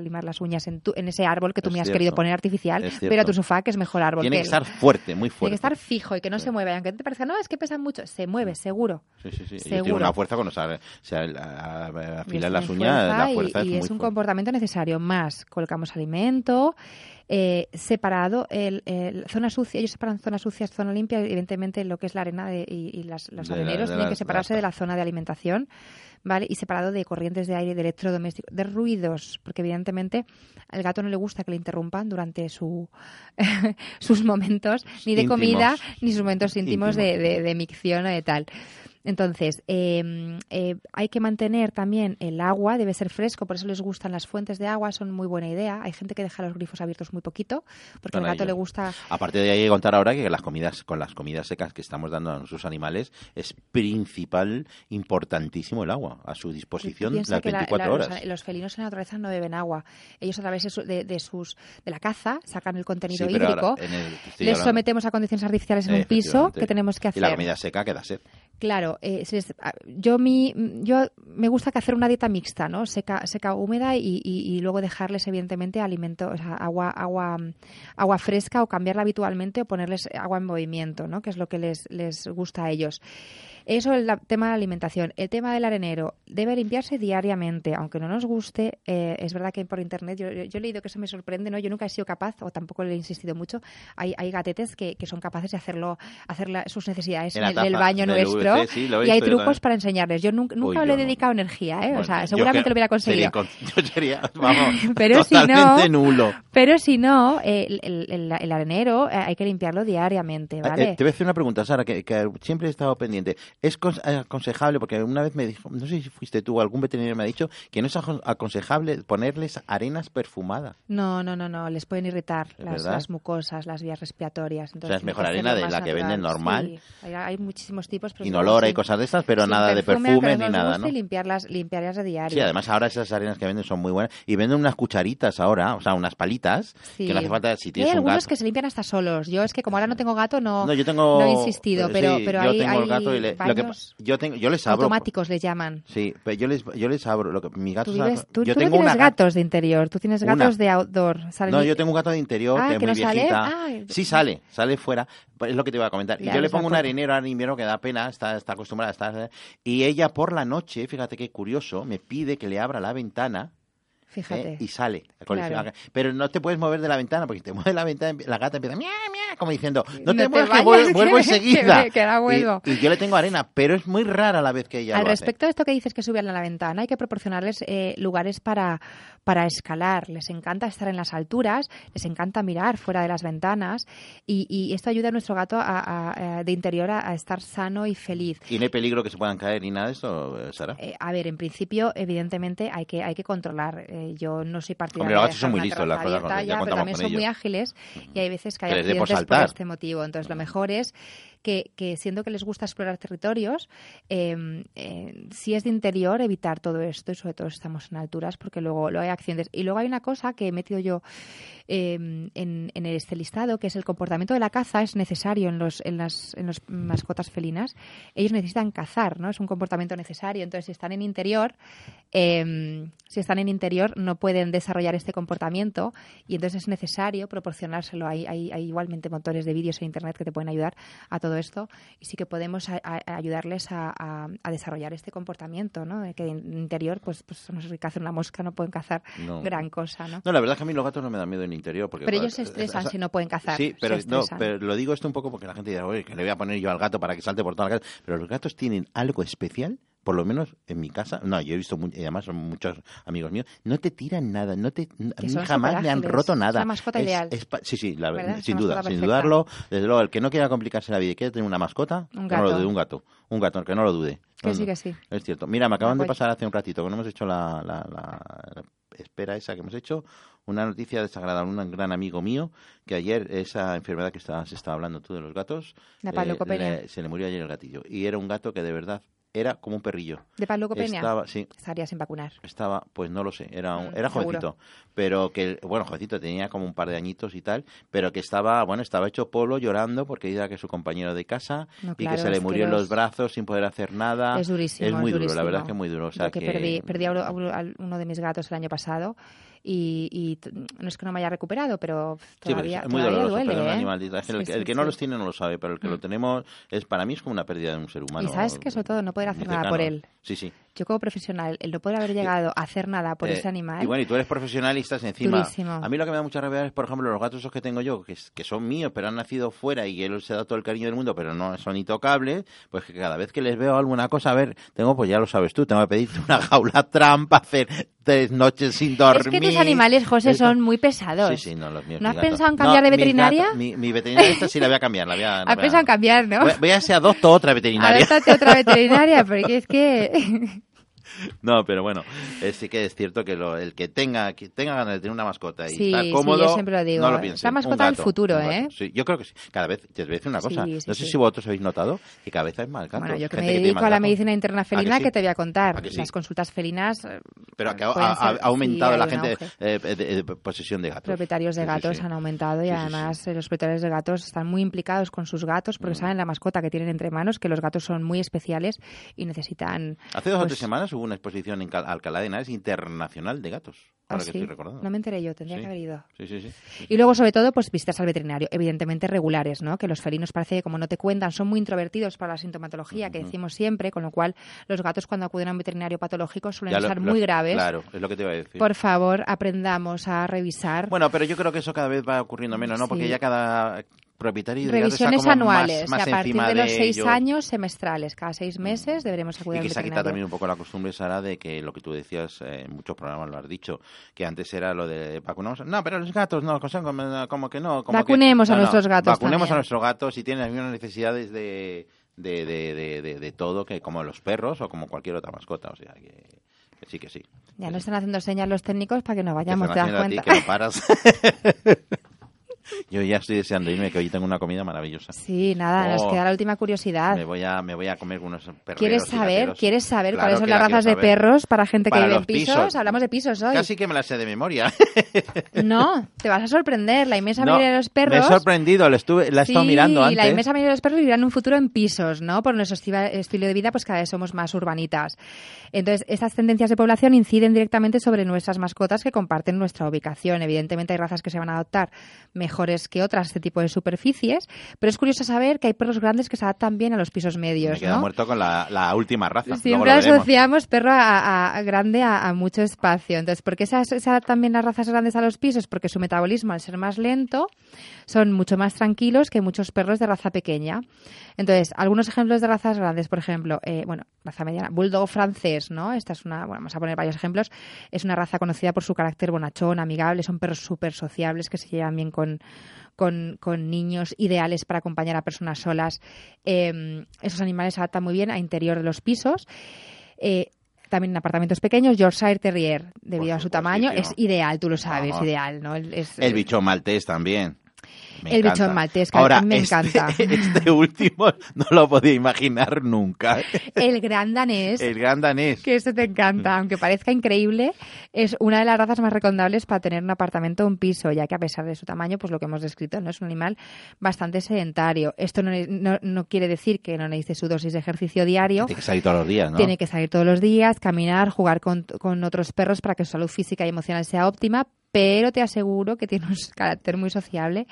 [SPEAKER 3] limar las uñas en, tu- en ese árbol que tú
[SPEAKER 2] Es
[SPEAKER 3] me has querido poner artificial, pero tu sofá que es mejor árbol
[SPEAKER 2] Tiene que estar fuerte, muy
[SPEAKER 3] Tiene
[SPEAKER 2] fuerte.
[SPEAKER 3] que estar fijo y que no se mueva. Y aunque te parezca, no, es que pesa mucho, se mueve, seguro.
[SPEAKER 2] Sí, sí, sí. Y
[SPEAKER 3] Seguro.
[SPEAKER 2] tiene una fuerza cuando se, se afilan las
[SPEAKER 3] tiene
[SPEAKER 2] uñas, la
[SPEAKER 3] y-
[SPEAKER 2] fuerza
[SPEAKER 3] y,
[SPEAKER 2] es muy
[SPEAKER 3] es un
[SPEAKER 2] fuerte.
[SPEAKER 3] comportamiento necesario. Más, colocamos alimento, eh, separado, el, el- zona sucia, ellos separan zona sucia, zona limpia, evidentemente lo que es la arena de- y, y las- los areneros tienen
[SPEAKER 2] la-
[SPEAKER 3] que separarse
[SPEAKER 2] de
[SPEAKER 3] de
[SPEAKER 2] la-
[SPEAKER 3] zona de alimentación. ¿Vale? Y separado de corrientes de aire, de electrodomésticos, de ruidos, porque evidentemente al gato no le gusta que le interrumpan durante su, sus momentos, ni de
[SPEAKER 2] Íntimos.
[SPEAKER 3] comida, ni sus momentos íntimos, de,
[SPEAKER 2] Íntimos.
[SPEAKER 3] de, de micción o de tal. Entonces, eh, eh, hay que mantener también el agua, debe ser fresco, por eso les gustan las fuentes de agua, son muy buena idea. Hay gente que deja los grifos abiertos muy poquito, porque al gato
[SPEAKER 2] ello.
[SPEAKER 3] le gusta
[SPEAKER 2] Aparte de ahí hay que contar ahora que las comidas, con las comidas secas que estamos dando a nuestros animales, es principal, importantísimo el agua a su disposición las
[SPEAKER 3] que la-
[SPEAKER 2] 24
[SPEAKER 3] la-
[SPEAKER 2] horas.
[SPEAKER 3] Los, los felinos en la naturaleza no beben agua. Ellos a través de, su- de- de sus de la caza sacan el contenido
[SPEAKER 2] Sí,
[SPEAKER 3] hídrico.
[SPEAKER 2] el-
[SPEAKER 3] Les
[SPEAKER 2] hablando-
[SPEAKER 3] sometemos a condiciones artificiales en un piso que tenemos que hacer.
[SPEAKER 2] Y la comida seca queda sed.
[SPEAKER 3] Claro, eh, se les- a- yo mi, yo me gusta que hacer una dieta mixta, ¿no? Seca, seca húmeda y, luego dejarles evidentemente alimento, o sea, agua, agua, agua fresca o cambiarla habitualmente o ponerles agua en movimiento, ¿no? Que es lo que les, les gusta a ellos. Eso es el tema de la alimentación. El tema del arenero debe limpiarse diariamente, aunque no nos guste. eh, es verdad que por internet yo, yo- yo he leído que eso me sorprende, ¿no? Yo nunca he sido capaz, o tampoco le he insistido mucho. Hay, hay gatetes que, que son capaces de hacerlo, hacer la- sus necesidades
[SPEAKER 2] En
[SPEAKER 3] el, del baño
[SPEAKER 2] del
[SPEAKER 3] nuestro.
[SPEAKER 2] VC, sí,
[SPEAKER 3] y hay trucos para enseñarles. Yo nunca, nunca
[SPEAKER 2] Uy,
[SPEAKER 3] le he
[SPEAKER 2] no.
[SPEAKER 3] dedicado energía, ¿eh? o sea, seguramente
[SPEAKER 2] que-
[SPEAKER 3] lo hubiera conseguido.
[SPEAKER 2] sería yo sería, vamos,
[SPEAKER 3] Pero si no-
[SPEAKER 2] nulo.
[SPEAKER 3] Pero si no, eh, el, el- arenero eh, hay que limpiarlo diariamente, ¿vale?
[SPEAKER 2] te voy a hacer una pregunta, Sara, que, que siempre he estado pendiente. ¿Es cons- aconsejable, porque una vez me dijo, no sé si fuiste tú o algún veterinario me ha dicho, que no es aconsejable ponerles arenas perfumadas?
[SPEAKER 3] No, no, no, no, les pueden irritar las, mucosas, las vías respiratorias. Entonces,
[SPEAKER 2] es mejor
[SPEAKER 3] tiene que
[SPEAKER 2] arena de la que venden normal.
[SPEAKER 3] Sí, hay, hay muchísimos tipos. Pero
[SPEAKER 2] Inolora y cosas de estas, pero nada de
[SPEAKER 3] perfume,
[SPEAKER 2] ni nada, ¿no?
[SPEAKER 3] y limpiarlas, limpiarlas de diario.
[SPEAKER 2] Sí, además ahora esas arenas que venden son muy buenas. Y venden unas cucharitas ahora, o sea, unas palitas,
[SPEAKER 3] Sí.
[SPEAKER 2] que no hace falta, si
[SPEAKER 3] Y hay
[SPEAKER 2] tienes un
[SPEAKER 3] algunos
[SPEAKER 2] gato...
[SPEAKER 3] que se limpian hasta solos. Yo es que como ahora no tengo gato, no,
[SPEAKER 2] No, yo tengo...
[SPEAKER 3] no he insistido,
[SPEAKER 2] eh,
[SPEAKER 3] pero,
[SPEAKER 2] sí,
[SPEAKER 3] pero
[SPEAKER 2] yo
[SPEAKER 3] hay,
[SPEAKER 2] tengo el
[SPEAKER 3] hay
[SPEAKER 2] gato y le- lo que, yo, tengo, yo les abro...
[SPEAKER 3] automáticos les llaman.
[SPEAKER 2] Sí, pero yo les, yo les abro. Lo que, mi gato
[SPEAKER 3] Tú, vives- tú-
[SPEAKER 2] yo
[SPEAKER 3] tú no
[SPEAKER 2] tengo
[SPEAKER 3] tienes
[SPEAKER 2] una
[SPEAKER 3] gatos de interior, tú tienes
[SPEAKER 2] Una.
[SPEAKER 3] gatos de outdoor. Salen
[SPEAKER 2] No,
[SPEAKER 3] y-
[SPEAKER 2] yo tengo un gato de interior
[SPEAKER 3] Ah,
[SPEAKER 2] que es
[SPEAKER 3] ¿que
[SPEAKER 2] muy
[SPEAKER 3] no sale?
[SPEAKER 2] viejita.
[SPEAKER 3] Ah,
[SPEAKER 2] sí sale, sale fuera. Es lo que te iba a comentar. Y
[SPEAKER 3] Ya,
[SPEAKER 2] yo le pongo un arenero al invierno que da pena, está, está acostumbrada a estar. Y ella por la noche, fíjate qué curioso, me pide que le abra la ventana
[SPEAKER 3] Fíjate.
[SPEAKER 2] ¿eh? y sale.
[SPEAKER 3] Claro.
[SPEAKER 2] Pero no te puedes mover de la ventana, porque si te mueves de la ventana, la gata empieza mia, mia, como diciendo, no
[SPEAKER 3] No
[SPEAKER 2] te
[SPEAKER 3] te
[SPEAKER 2] que
[SPEAKER 3] que-
[SPEAKER 2] vuelvo
[SPEAKER 3] que
[SPEAKER 2] enseguida.
[SPEAKER 3] que vuelvo.
[SPEAKER 2] Y, y yo le tengo arena, pero es muy rara la vez que ella
[SPEAKER 3] Al
[SPEAKER 2] lo hace.
[SPEAKER 3] respecto de esto que dices que subían a la ventana, hay que proporcionarles eh, lugares para, para escalar. Les encanta estar en las alturas, les encanta mirar fuera de las ventanas y, y esto ayuda a nuestro gato a- a- a- de interior a, estar sano y feliz.
[SPEAKER 2] ¿Y no hay peligro que se puedan caer ni nada de esto, eh, Sara?
[SPEAKER 3] Eh, a ver, en principio, evidentemente, hay que, hay que controlar. Eh, yo no soy partidaria
[SPEAKER 2] Hombre, los gatos son muy listos, las cosas, ya
[SPEAKER 3] ya, pero también
[SPEAKER 2] con
[SPEAKER 3] son muy ágiles y hay veces que hay
[SPEAKER 2] Que
[SPEAKER 3] accidentes por este motivo. Entonces, lo mejor es que, siendo que les gusta explorar territorios, eh, eh, si es de interior, evitar todo esto y sobre todo si estamos en alturas porque luego, luego hay accidentes. Y luego hay una cosa que he metido yo eh, en, este listado, que es el comportamiento de la caza es necesario en los, en las en los mascotas felinas. Ellos necesitan cazar, ¿no? Es un comportamiento necesario. Entonces, si están en interior, eh, si están en interior, no pueden desarrollar este comportamiento y entonces es necesario proporcionárselo. Hay igualmente motores de vídeos en Internet que te pueden ayudar a todo esto y sí que podemos a, a ayudarles a, a, desarrollar este comportamiento, ¿no? De que en interior, pues, pues no sé cazan una mosca, no pueden cazar
[SPEAKER 2] No.
[SPEAKER 3] gran cosa, ¿no?
[SPEAKER 2] No, la verdad es que a mí los gatos no me dan miedo en interior. Porque,
[SPEAKER 3] Pero ellos se estresan
[SPEAKER 2] o sea,
[SPEAKER 3] si no pueden cazar.
[SPEAKER 2] Sí, pero, no, pero lo digo esto un poco porque la gente dirá, oye, que le voy a poner yo al gato para que salte por toda la casa. Pero los gatos tienen algo especial, por lo menos en mi casa. No, yo he visto, y además son muchos amigos míos, no te tiran nada, no te, a mí
[SPEAKER 3] son
[SPEAKER 2] jamás le han roto
[SPEAKER 3] Es
[SPEAKER 2] nada.
[SPEAKER 3] la mascota ideal.
[SPEAKER 2] sí, sí, la-.
[SPEAKER 3] Es
[SPEAKER 2] sin
[SPEAKER 3] la
[SPEAKER 2] duda, sin
[SPEAKER 3] perfecta.
[SPEAKER 2] dudarlo. Desde luego, el que no quiera complicarse la vida y quiere tener una mascota,
[SPEAKER 3] Un
[SPEAKER 2] que no lo
[SPEAKER 3] gato.
[SPEAKER 2] dude, un gato. Un gato, que no lo dude.
[SPEAKER 3] Que
[SPEAKER 2] No,
[SPEAKER 3] sí, que sí.
[SPEAKER 2] Es cierto. Mira, me acaban de pasar hace un ratito, que no hemos hecho la, la- la espera esa que hemos hecho, una noticia desagradable. Un gran amigo mío, que ayer esa enfermedad que se estaba hablando tú de los gatos,
[SPEAKER 3] La
[SPEAKER 2] le- se le murió ayer el gatillo. Y era un gato que de verdad era como un perrillo.
[SPEAKER 3] ¿De paleucopenia?
[SPEAKER 2] Estaba, sí,
[SPEAKER 3] Estaría sin vacunar.
[SPEAKER 2] estaba, pues no lo sé, era, un-
[SPEAKER 3] Mm,
[SPEAKER 2] era jovencito, pero que, bueno, jovencito, tenía como un par de añitos y tal, pero que estaba, bueno, estaba hecho polo llorando porque era que su compañero de casa
[SPEAKER 3] No,
[SPEAKER 2] y que se le murió en
[SPEAKER 3] los-
[SPEAKER 2] los brazos sin poder hacer nada.
[SPEAKER 3] Es durísimo.
[SPEAKER 2] Es muy
[SPEAKER 3] es
[SPEAKER 2] duro, la verdad es que es muy duro. O sea
[SPEAKER 3] Yo que, perdí, perdí a uno de mis gatos el año pasado y, y no es que no me haya recuperado, pero
[SPEAKER 2] Sí, pero
[SPEAKER 3] todavía,
[SPEAKER 2] es muy
[SPEAKER 3] todavía
[SPEAKER 2] doloroso
[SPEAKER 3] duele. ¿eh?
[SPEAKER 2] animal. El,
[SPEAKER 3] Sí,
[SPEAKER 2] que-
[SPEAKER 3] sí,
[SPEAKER 2] el que no
[SPEAKER 3] sí.
[SPEAKER 2] los tiene no lo sabe, pero el que lo
[SPEAKER 3] Mm.
[SPEAKER 2] tenemos es para mí es como una pérdida de un ser humano.
[SPEAKER 3] Y sabes que sobre todo no poder hacer nada por él.
[SPEAKER 2] Sí, sí.
[SPEAKER 3] Yo como profesional, el no poder haber llegado a hacer nada por
[SPEAKER 2] Eh,
[SPEAKER 3] ese animal.
[SPEAKER 2] Y bueno, y tú eres profesional y estás encima.
[SPEAKER 3] Durísimo.
[SPEAKER 2] A mí lo que me da mucha rabia es, por ejemplo, los gatos esos que tengo yo, que, que son míos, pero han nacido fuera y él se da todo el cariño del mundo, pero no son intocables, pues que cada vez que les veo alguna cosa, a ver, tengo, pues ya lo sabes tú, tengo que pedirte una jaula trampa, hacer tres noches sin dormir.
[SPEAKER 3] es que tus animales, José, son muy pesados.
[SPEAKER 2] Sí, sí, no, los míos.
[SPEAKER 3] ¿No has
[SPEAKER 2] gatos.
[SPEAKER 3] pensado en cambiar de veterinaria?
[SPEAKER 2] mi, mi veterinaria esta sí la voy a cambiar. La voy a,
[SPEAKER 3] Has pensado en cambiar, ¿no?
[SPEAKER 2] Voy, voy a ser adopto otra veterinaria.
[SPEAKER 3] Adóptate otra veterinaria, porque es que...
[SPEAKER 2] No, pero bueno, eh, sí que es cierto que lo- el que tenga que tenga ganas de tener una mascota y
[SPEAKER 3] Sí, sí,
[SPEAKER 2] cómodo,
[SPEAKER 3] yo siempre lo digo.
[SPEAKER 2] no lo
[SPEAKER 3] Es
[SPEAKER 2] piense.
[SPEAKER 3] la mascota del futuro, ¿eh?
[SPEAKER 2] Sí, yo creo que sí. Cada vez, te voy a decir una cosa.
[SPEAKER 3] Sí, sí,
[SPEAKER 2] no sé
[SPEAKER 3] sí.
[SPEAKER 2] si vosotros habéis notado que cada vez hay más gatos.
[SPEAKER 3] Bueno, yo que me dedico
[SPEAKER 2] más
[SPEAKER 3] a la medicina interna
[SPEAKER 2] ¿A que
[SPEAKER 3] felina,
[SPEAKER 2] sí?
[SPEAKER 3] que, te voy a contar.
[SPEAKER 2] ¿A que sí?
[SPEAKER 3] Las consultas felinas eh,
[SPEAKER 2] Pero que ha, ha- ha aumentado
[SPEAKER 3] sí,
[SPEAKER 2] la gente
[SPEAKER 3] auge.
[SPEAKER 2] eh, de, de- de posesión de gatos.
[SPEAKER 3] propietarios de
[SPEAKER 2] Sí, sí,
[SPEAKER 3] gatos
[SPEAKER 2] sí.
[SPEAKER 3] han aumentado y
[SPEAKER 2] Sí, sí,
[SPEAKER 3] además eh, los propietarios de gatos están muy implicados con sus gatos porque
[SPEAKER 2] Mm.
[SPEAKER 3] saben la mascota que tienen entre manos, que los gatos son muy especiales y necesitan...
[SPEAKER 2] Hace dos o
[SPEAKER 3] pues,
[SPEAKER 2] tres semanas hubo una exposición en Cal- Alcalá de Henares internacional de gatos.
[SPEAKER 3] ¿ah,
[SPEAKER 2] Ahora que
[SPEAKER 3] sí?
[SPEAKER 2] estoy recordando.
[SPEAKER 3] No me enteré yo, tendría
[SPEAKER 2] Sí.
[SPEAKER 3] que haber ido.
[SPEAKER 2] Sí, sí, sí. sí,
[SPEAKER 3] Y luego, sobre todo, pues visitas al veterinario, evidentemente regulares, ¿no? Que los felinos parece que como no te cuentan, son muy introvertidos para la sintomatología que decimos siempre, con lo cual los gatos cuando acuden a un veterinario patológico suelen
[SPEAKER 2] Ya lo-
[SPEAKER 3] estar
[SPEAKER 2] lo-
[SPEAKER 3] muy graves.
[SPEAKER 2] Claro, es lo que te iba a decir.
[SPEAKER 3] Por favor, aprendamos a revisar.
[SPEAKER 2] Bueno, pero yo creo que eso cada vez va ocurriendo menos, ¿no? Porque ya cada propietario de gatos
[SPEAKER 3] Revisiones
[SPEAKER 2] está como
[SPEAKER 3] anuales,
[SPEAKER 2] más, más
[SPEAKER 3] y a partir de los seis
[SPEAKER 2] ello.
[SPEAKER 3] años semestrales, cada seis meses deberemos acudir
[SPEAKER 2] Y
[SPEAKER 3] al
[SPEAKER 2] que se ha quitado
[SPEAKER 3] veterinario.
[SPEAKER 2] también un poco la costumbre, Sara, de que lo que tú decías eh, en muchos programas lo has dicho, que antes era lo de vacunamos. No, pero los gatos no, como, como que no. Como que-
[SPEAKER 3] Vacunemos a
[SPEAKER 2] No, no,
[SPEAKER 3] nuestros gatos
[SPEAKER 2] Vacunemos
[SPEAKER 3] también.
[SPEAKER 2] a nuestros gatos y tienen las mismas necesidades de, de, de, de, de- de todo que como los perros o como cualquier otra mascota. O sea, que, que sí, que sí.
[SPEAKER 3] Ya no están haciendo señas los técnicos para que nos
[SPEAKER 2] Que
[SPEAKER 3] vayamos, ¿te das
[SPEAKER 2] haciendo a ti,
[SPEAKER 3] cuenta?
[SPEAKER 2] que no paras. Yo ya estoy deseando irme, que hoy tengo una comida maravillosa.
[SPEAKER 3] Sí, nada, nos
[SPEAKER 2] Oh.
[SPEAKER 3] queda la última curiosidad.
[SPEAKER 2] Me voy a, me voy a comer unos perros.
[SPEAKER 3] ¿Quieres saber, ¿quieres saber
[SPEAKER 2] Claro
[SPEAKER 3] cuáles son las
[SPEAKER 2] la
[SPEAKER 3] razas de
[SPEAKER 2] saber.
[SPEAKER 3] perros para gente
[SPEAKER 2] Para
[SPEAKER 3] que vive en pisos?
[SPEAKER 2] pisos.
[SPEAKER 3] Hablamos de pisos hoy.
[SPEAKER 2] Casi que me la sé de memoria.
[SPEAKER 3] No, te vas a sorprender. La inmensa
[SPEAKER 2] No,
[SPEAKER 3] mayoría de los perros...
[SPEAKER 2] Me he sorprendido, la, estuve, la he estado
[SPEAKER 3] Sí,
[SPEAKER 2] mirando antes.
[SPEAKER 3] la inmensa mayoría de los perros vivirán un futuro en pisos, ¿no? Por nuestro esti- estilo de vida, pues cada vez somos más urbanitas. Entonces, estas tendencias de población inciden directamente sobre nuestras mascotas que comparten nuestra ubicación. Evidentemente hay razas que se van a adoptar mejores que otras este tipo de superficies, pero es curioso saber que hay perros grandes que se adaptan bien a los pisos
[SPEAKER 2] Me
[SPEAKER 3] medios,
[SPEAKER 2] quedo
[SPEAKER 3] ¿no?
[SPEAKER 2] muerto con la, la última raza.
[SPEAKER 3] Siempre asociamos perro a, grande a, a mucho espacio. Entonces, ¿por qué se, se adaptan bien las razas grandes a los pisos? Porque su metabolismo, al ser más lento, son mucho más tranquilos que muchos perros de raza pequeña. Entonces, algunos ejemplos de razas grandes, por ejemplo, eh, bueno, raza mediana, bulldog francés, ¿no? Esta es una, bueno, vamos a poner varios ejemplos. Es una raza conocida por su carácter bonachón, amigable, son perros súper sociables que se llevan bien con, con, con niños, ideales para acompañar a personas solas. Eh, esos animales se adaptan muy bien a interior de los pisos. Eh, también en apartamentos pequeños, Yorkshire Terrier, debido a su tamaño, es ideal, tú lo sabes,
[SPEAKER 2] Ajá.
[SPEAKER 3] ideal, ¿no? El- Es,
[SPEAKER 2] El bicho maltés también. Me
[SPEAKER 3] el
[SPEAKER 2] encanta.
[SPEAKER 3] bichón maltés, que
[SPEAKER 2] Ahora,
[SPEAKER 3] me
[SPEAKER 2] este,
[SPEAKER 3] encanta.
[SPEAKER 2] Este último no lo podía imaginar nunca.
[SPEAKER 3] El gran danés.
[SPEAKER 2] El gran danés.
[SPEAKER 3] que este te encanta, aunque parezca increíble, es una de las razas más recomendables para tener un apartamento o un piso, ya que a pesar de su tamaño, pues lo que hemos descrito, no es un animal bastante sedentario. Esto no, no- no quiere decir que no necesite su dosis de ejercicio diario.
[SPEAKER 2] Tiene que salir todos los días, ¿no?
[SPEAKER 3] Tiene que salir todos los días, caminar, jugar con, con otros perros para que su salud física y emocional sea óptima, pero te aseguro que tiene un carácter muy sociable.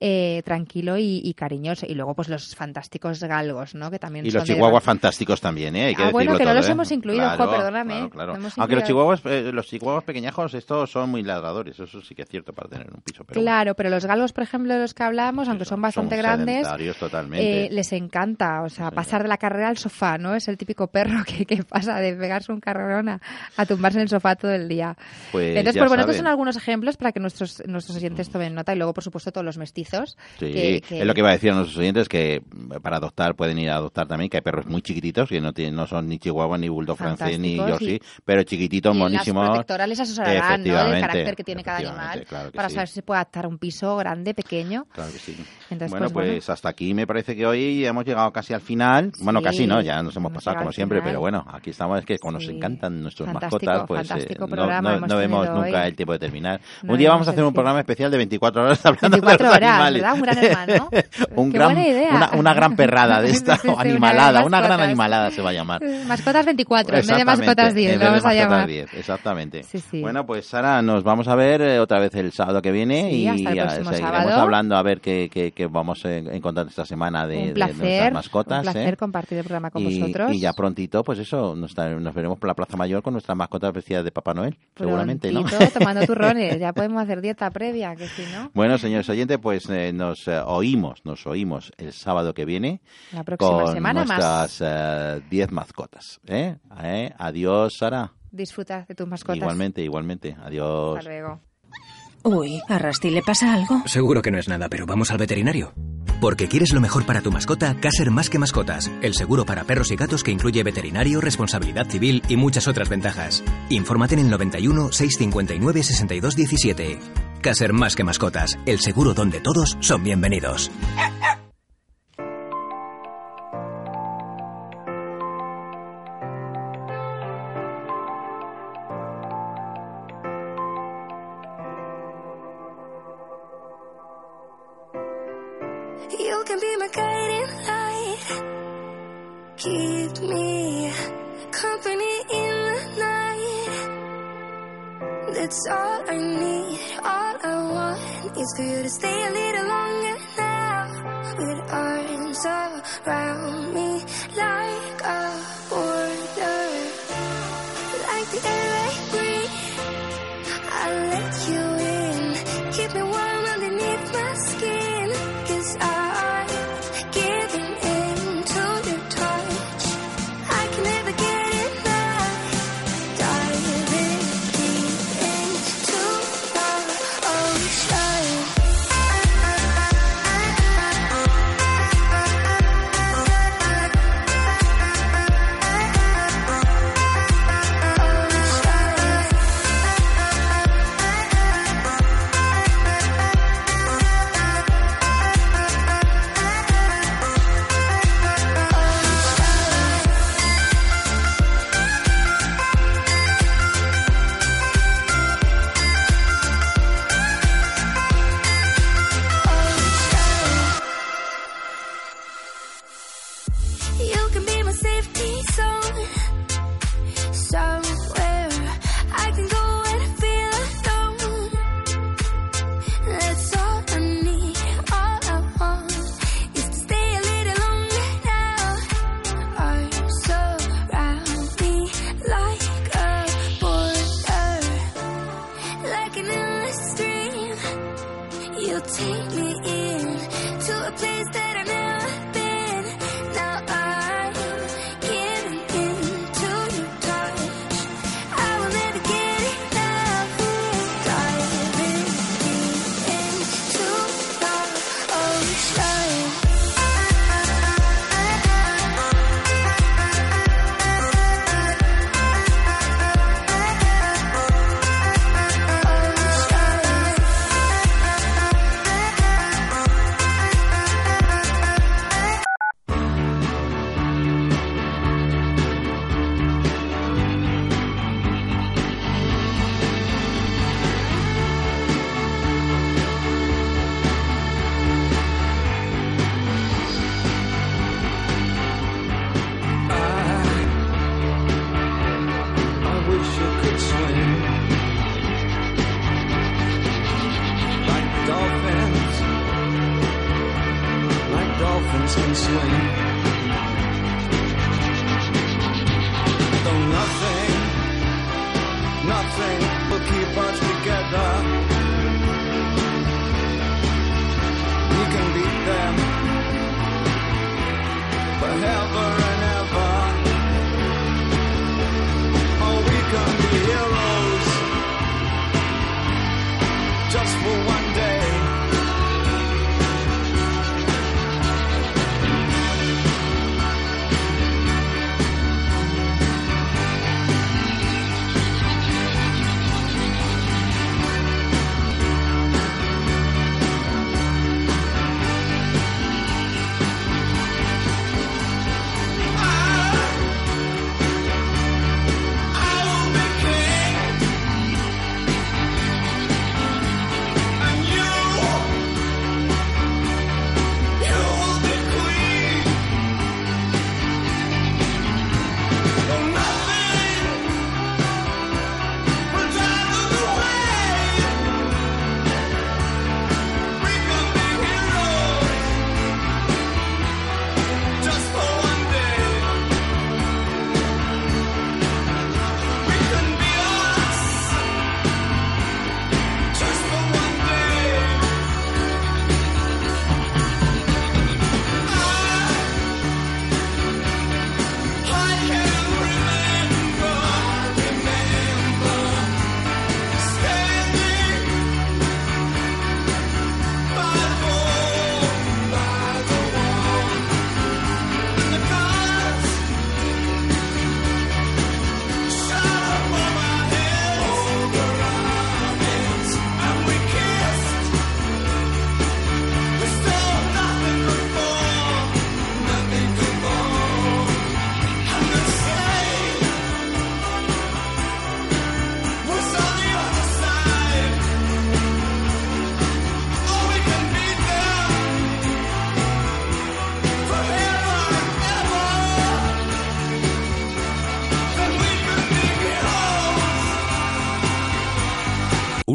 [SPEAKER 3] Eh, tranquilo y, y cariñoso. Y luego, pues los fantásticos galgos, ¿no? Que también
[SPEAKER 2] Y
[SPEAKER 3] son
[SPEAKER 2] los chihuahuas fantásticos también, ¿eh? Hay que
[SPEAKER 3] Ah, bueno, que no los
[SPEAKER 2] ¿eh?
[SPEAKER 3] hemos incluido, jo,
[SPEAKER 2] Claro,
[SPEAKER 3] perdóname,
[SPEAKER 2] claro, claro.
[SPEAKER 3] hemos
[SPEAKER 2] Aunque los chihuahuas, eh, los chihuahuas pequeñajos, estos son muy ladradores, eso sí que es cierto para tener un piso. Pero
[SPEAKER 3] Claro, pero los galgos, por ejemplo, de los que hablamos, aunque son bastante grandes,
[SPEAKER 2] totalmente.
[SPEAKER 3] eh, les encanta, o sea, pasar de la carrera al sofá, ¿no? Es el típico perro que, que pasa de pegarse un carrerón a, a tumbarse en el sofá todo el día.
[SPEAKER 2] Pues
[SPEAKER 3] Entonces, pues bueno, estos son algunos ejemplos para que nuestros, nuestros oyentes tomen nota y luego, por supuesto, todos los mestizos.
[SPEAKER 2] Sí,
[SPEAKER 3] que- que-
[SPEAKER 2] es lo que iba a decir a nuestros oyentes, que para adoptar pueden ir a adoptar también, que hay perros muy chiquititos, que no tienen, no son ni chihuahua, ni bulldog francés, ni
[SPEAKER 3] Fantásticos,
[SPEAKER 2] yorkie,
[SPEAKER 3] y-
[SPEAKER 2] pero chiquititos,
[SPEAKER 3] y
[SPEAKER 2] monísimos.
[SPEAKER 3] Las protectoras les asesorarán, ¿no? Del carácter que tiene cada animal
[SPEAKER 2] claro
[SPEAKER 3] para
[SPEAKER 2] sí.
[SPEAKER 3] saber si se puede adaptar a un piso grande, pequeño.
[SPEAKER 2] Claro que sí.
[SPEAKER 3] Entonces,
[SPEAKER 2] bueno,
[SPEAKER 3] pues,
[SPEAKER 2] pues, hasta aquí me parece que hoy hemos llegado casi al final. bueno,
[SPEAKER 3] Sí,
[SPEAKER 2] casi no, ya nos hemos
[SPEAKER 3] hemos
[SPEAKER 2] pasado como siempre,
[SPEAKER 3] final.
[SPEAKER 2] pero bueno, aquí estamos, es que como nos
[SPEAKER 3] Sí.
[SPEAKER 2] encantan nuestros
[SPEAKER 3] Fantástico,
[SPEAKER 2] mascotas, pues eh, no, vemos nunca
[SPEAKER 3] hoy.
[SPEAKER 2] el tiempo de terminar.
[SPEAKER 3] No
[SPEAKER 2] Un día vamos a hacer un programa especial de 24 horas hablando
[SPEAKER 3] 24
[SPEAKER 2] de los
[SPEAKER 3] horas,
[SPEAKER 2] animales.
[SPEAKER 3] ¿verdad? Un gran hermano.
[SPEAKER 2] Un
[SPEAKER 3] Qué
[SPEAKER 2] gran-
[SPEAKER 3] buena idea.
[SPEAKER 2] Una, una gran perrada de esta,
[SPEAKER 3] Sí, sí, una de
[SPEAKER 2] animalada, una gran animalada se va a llamar.
[SPEAKER 3] Mascotas 24, en vez de mascotas 10,
[SPEAKER 2] en vez de
[SPEAKER 3] vamos a
[SPEAKER 2] mascotas
[SPEAKER 3] llamar.
[SPEAKER 2] 10, exactamente.
[SPEAKER 3] Sí.
[SPEAKER 2] Bueno, pues Sara, nos vamos a ver eh, otra vez el sábado que viene y seguiremos
[SPEAKER 3] sábado.
[SPEAKER 2] hablando a ver qué, qué- qué vamos a encontrar esta semana de,
[SPEAKER 3] un
[SPEAKER 2] de
[SPEAKER 3] placer,
[SPEAKER 2] nuestras mascotas.
[SPEAKER 3] un placer
[SPEAKER 2] ¿eh?
[SPEAKER 3] compartir el programa con
[SPEAKER 2] y,
[SPEAKER 3] vosotros.
[SPEAKER 2] y ya prontito, pues eso, nos, nos veremos por la Plaza Mayor con nuestras mascotas vestidas de Papá Noel, seguramente, ¿no?
[SPEAKER 3] Prontito, tomando turrones, ya podemos hacer dieta previa, que si no,
[SPEAKER 2] Bueno, señores oyentes, pues eh, nos eh, oímos, nos oímos el sábado que viene
[SPEAKER 3] la próxima
[SPEAKER 2] con
[SPEAKER 3] semana más.
[SPEAKER 2] nuestras 10 mascotas. ¿eh? ¿Eh? Adiós, Sara.
[SPEAKER 3] Disfruta de tus mascotas.
[SPEAKER 2] Igualmente, igualmente. Adiós.
[SPEAKER 3] Hasta luego.
[SPEAKER 4] Uy, ¿a Rusty le pasa algo?
[SPEAKER 5] Seguro que no es nada, pero vamos al veterinario.
[SPEAKER 6] Porque quieres lo mejor para tu mascota, Caser Más que Mascotas, el seguro para perros y gatos que incluye veterinario, responsabilidad civil y muchas otras ventajas. Infórmate en el 91 659 62 17. Caser Más que Mascotas, el seguro donde todos son bienvenidos.